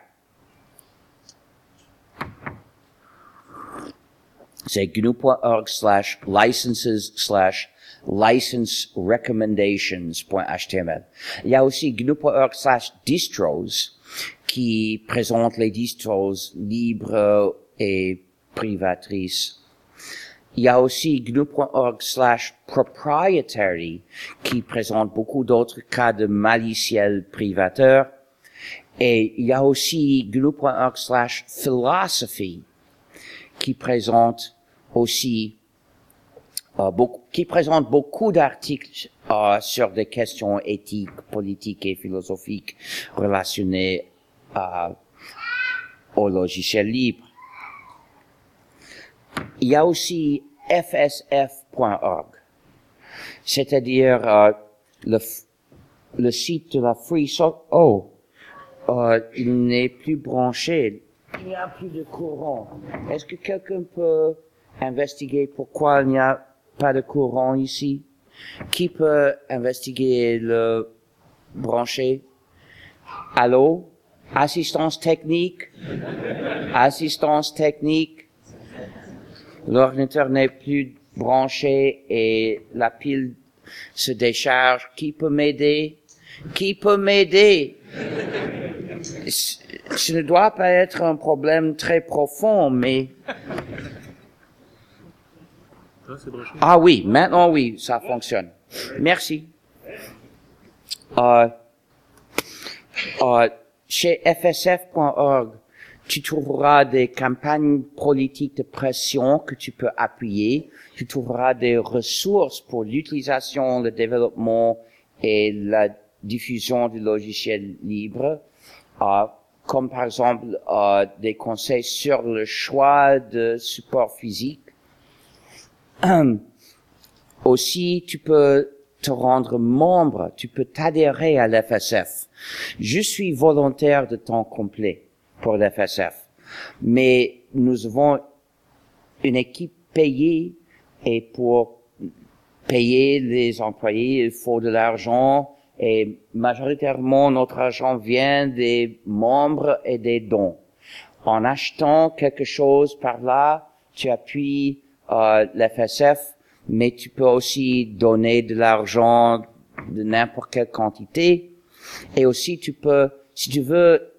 C'est gnu.org slash licenses slash license recommendations.html. Il y a aussi gnu.org slash distros qui présente les distros libres et privatrices. Il y a aussi gnu.org slash proprietary qui présente beaucoup d'autres cas de maliciel privateur. Et il y a aussi gnu.org slash philosophy qui présente aussi beaucoup, qui présente beaucoup d'articles euh, sur des questions éthiques, politiques et philosophiques relationnées euh, au logiciel libre. Il y a aussi fsf.org, c'est-à-dire euh, le, le site de la Free Software. Oh, euh, il n'est plus branché. Il n'y a plus de courant. Est-ce que quelqu'un peut investiguer pourquoi il n'y a pas de courant ici? Qui peut investiguer le branché? Allô? Assistance technique? Assistance technique? L'ordinateur n'est plus branché et la pile se décharge. Qui peut m'aider? Qui peut m'aider? Ce ne doit pas être un problème très profond, mais... Ah oui, maintenant oui, ça fonctionne. Merci. Euh, euh, chez fsf.org, tu trouveras des campagnes politiques de pression que tu peux appuyer. Tu trouveras des ressources pour l'utilisation, le développement et la diffusion du logiciel libre, euh, comme par exemple euh, des conseils sur le choix de support physique. (clears throat) Aussi, tu peux te rendre membre, tu peux t'adhérer à l'FSF. Je suis volontaire de temps complet pour l'FSF, mais nous avons une équipe payée et pour payer les employés, il faut de l'argent et majoritairement notre argent vient des membres et des dons. En achetant quelque chose par là, tu appuies euh, l'FSF, mais tu peux aussi donner de l'argent de n'importe quelle quantité. Et aussi, tu peux, si tu veux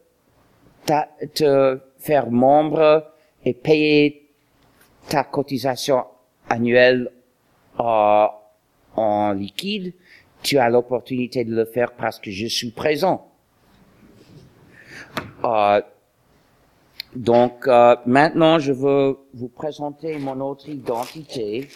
te faire membre et payer ta cotisation annuelle euh, en liquide, tu as l'opportunité de le faire parce que je suis présent. Euh, donc euh, maintenant, je veux vous présenter mon autre identité.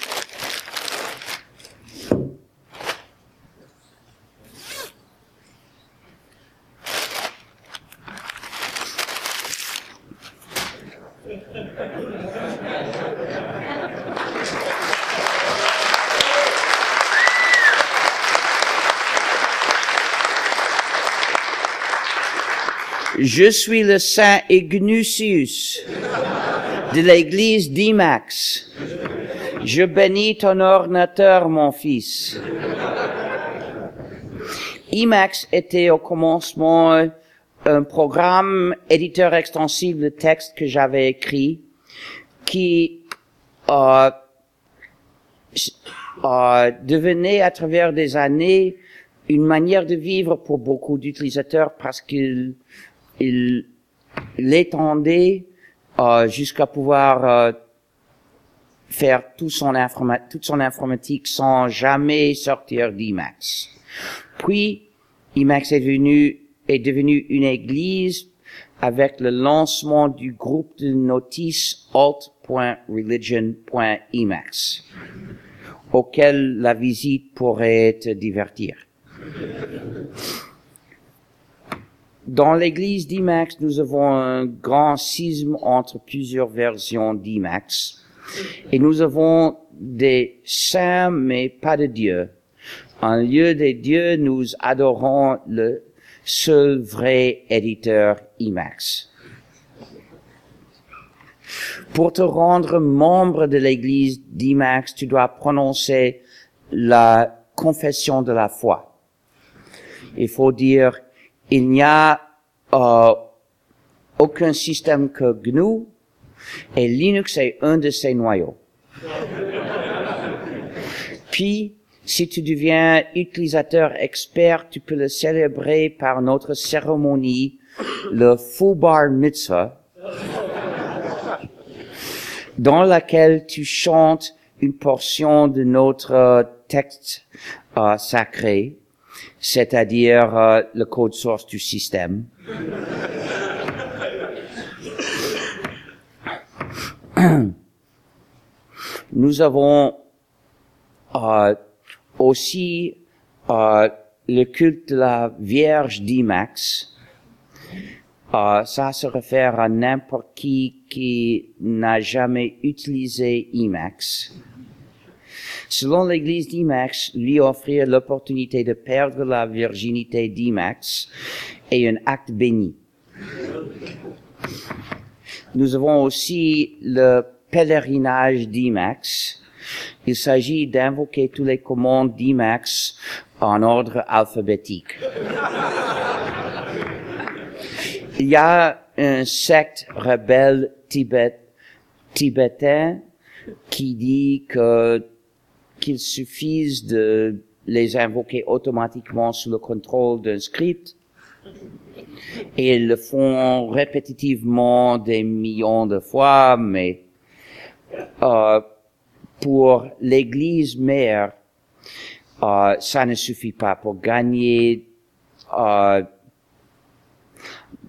Je suis le saint Ignucius de l'église d'Imax. Je bénis ton ordinateur, mon fils. Imax était au commencement un programme éditeur extensif de texte que j'avais écrit qui euh, euh, devenait à travers des années une manière de vivre pour beaucoup d'utilisateurs parce qu'il il l'étendait euh, jusqu'à pouvoir euh, faire tout son toute son informatique sans jamais sortir d'Emacs. Puis, Emacs est devenu, est devenu une église avec le lancement du groupe de notices alt.religion.emacs, auquel la visite pourrait te divertir. Dans l'église d'Imax, nous avons un grand schisme entre plusieurs versions d'Imax. Et nous avons des saints, mais pas de Dieu. En lieu des dieux, nous adorons le seul vrai éditeur IMAX. Pour te rendre membre de l'église d'IMAX, tu dois prononcer la confession de la foi. Il faut dire il n'y a euh, aucun système que GNU et Linux est un de ses noyaux. Puis, si tu deviens utilisateur expert, tu peux le célébrer par notre cérémonie, le Fubar Mitzvah, dans laquelle tu chantes une portion de notre texte euh, sacré c'est-à-dire euh, le code source du système. (coughs) Nous avons euh, aussi euh, le culte de la Vierge d'Imax, euh, ça se réfère à n'importe qui qui n'a jamais utilisé IMAX. Selon l'église d'IMAX, lui offrir l'opportunité de perdre la virginité d'IMAX est un acte béni. Nous avons aussi le pèlerinage d'IMAX. Il s'agit d'invoquer tous les commandes d'IMAX en ordre alphabétique. Il y a un secte rebelle tibet, tibétain qui dit que qu'il suffise de les invoquer automatiquement sous le contrôle d'un script et ils le font répétitivement des millions de fois, mais euh, pour l'Église mère, euh, ça ne suffit pas pour gagner euh,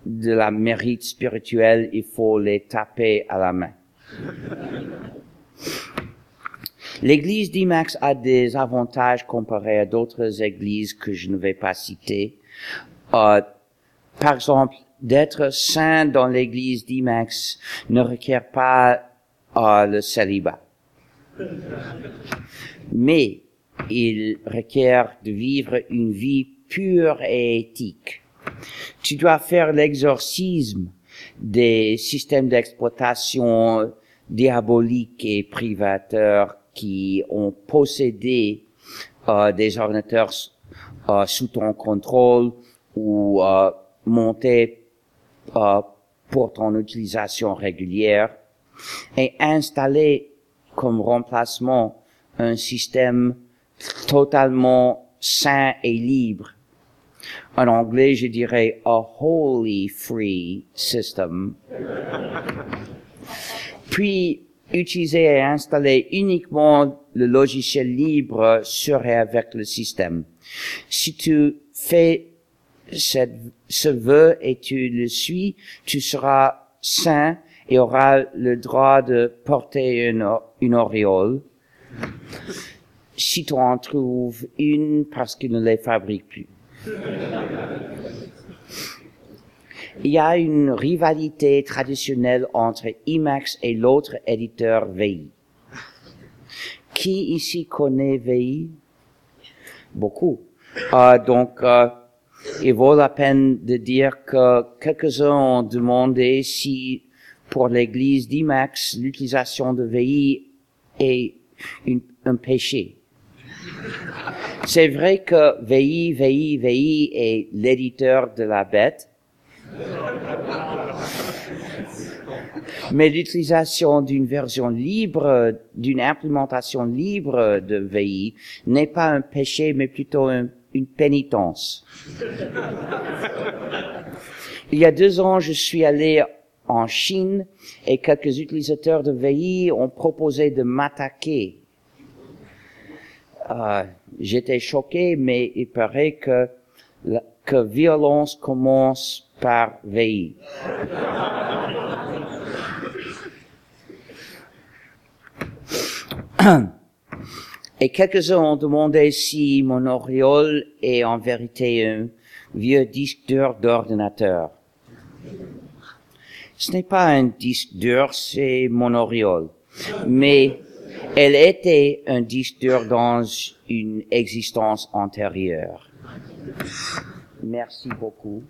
de la mérite spirituelle, il faut les taper à la main. L'église d'Imax a des avantages comparés à d'autres églises que je ne vais pas citer. Euh, par exemple, d'être saint dans l'église d'Imax ne requiert pas euh, le célibat. Mais il requiert de vivre une vie pure et éthique. Tu dois faire l'exorcisme des systèmes d'exploitation diaboliques et privateurs qui ont possédé euh, des ordinateurs euh, sous ton contrôle ou euh, montés euh, pour ton utilisation régulière et installer comme remplacement un système totalement sain et libre. En anglais, je dirais a wholly free system. Puis, utiliser et installer uniquement le logiciel libre sur et avec le système. Si tu fais cette, ce vœu et tu le suis, tu seras saint et auras le droit de porter une, une auréole. Si tu en trouves une parce qu'il ne les fabrique plus. Il y a une rivalité traditionnelle entre IMAX et l'autre éditeur VI. Qui ici connaît VI? Beaucoup. Euh, donc, euh, il vaut la peine de dire que quelques-uns ont demandé si pour l'église d'IMAX, l'utilisation de VI est un péché. C'est vrai que VI, VI, VI est l'éditeur de la bête, (laughs) mais l'utilisation d'une version libre, d'une implémentation libre de VI n'est pas un péché, mais plutôt une pénitence. Il y a deux ans, je suis allé en Chine et quelques utilisateurs de VI ont proposé de m'attaquer. Euh, J'étais choqué, mais il paraît que, que violence commence par VI. Et quelques-uns ont demandé si mon auréole est en vérité un vieux disque dur d'ordinateur. Ce n'est pas un disque dur, c'est mon auréole. Mais elle était un disque dur dans une existence antérieure. Merci beaucoup.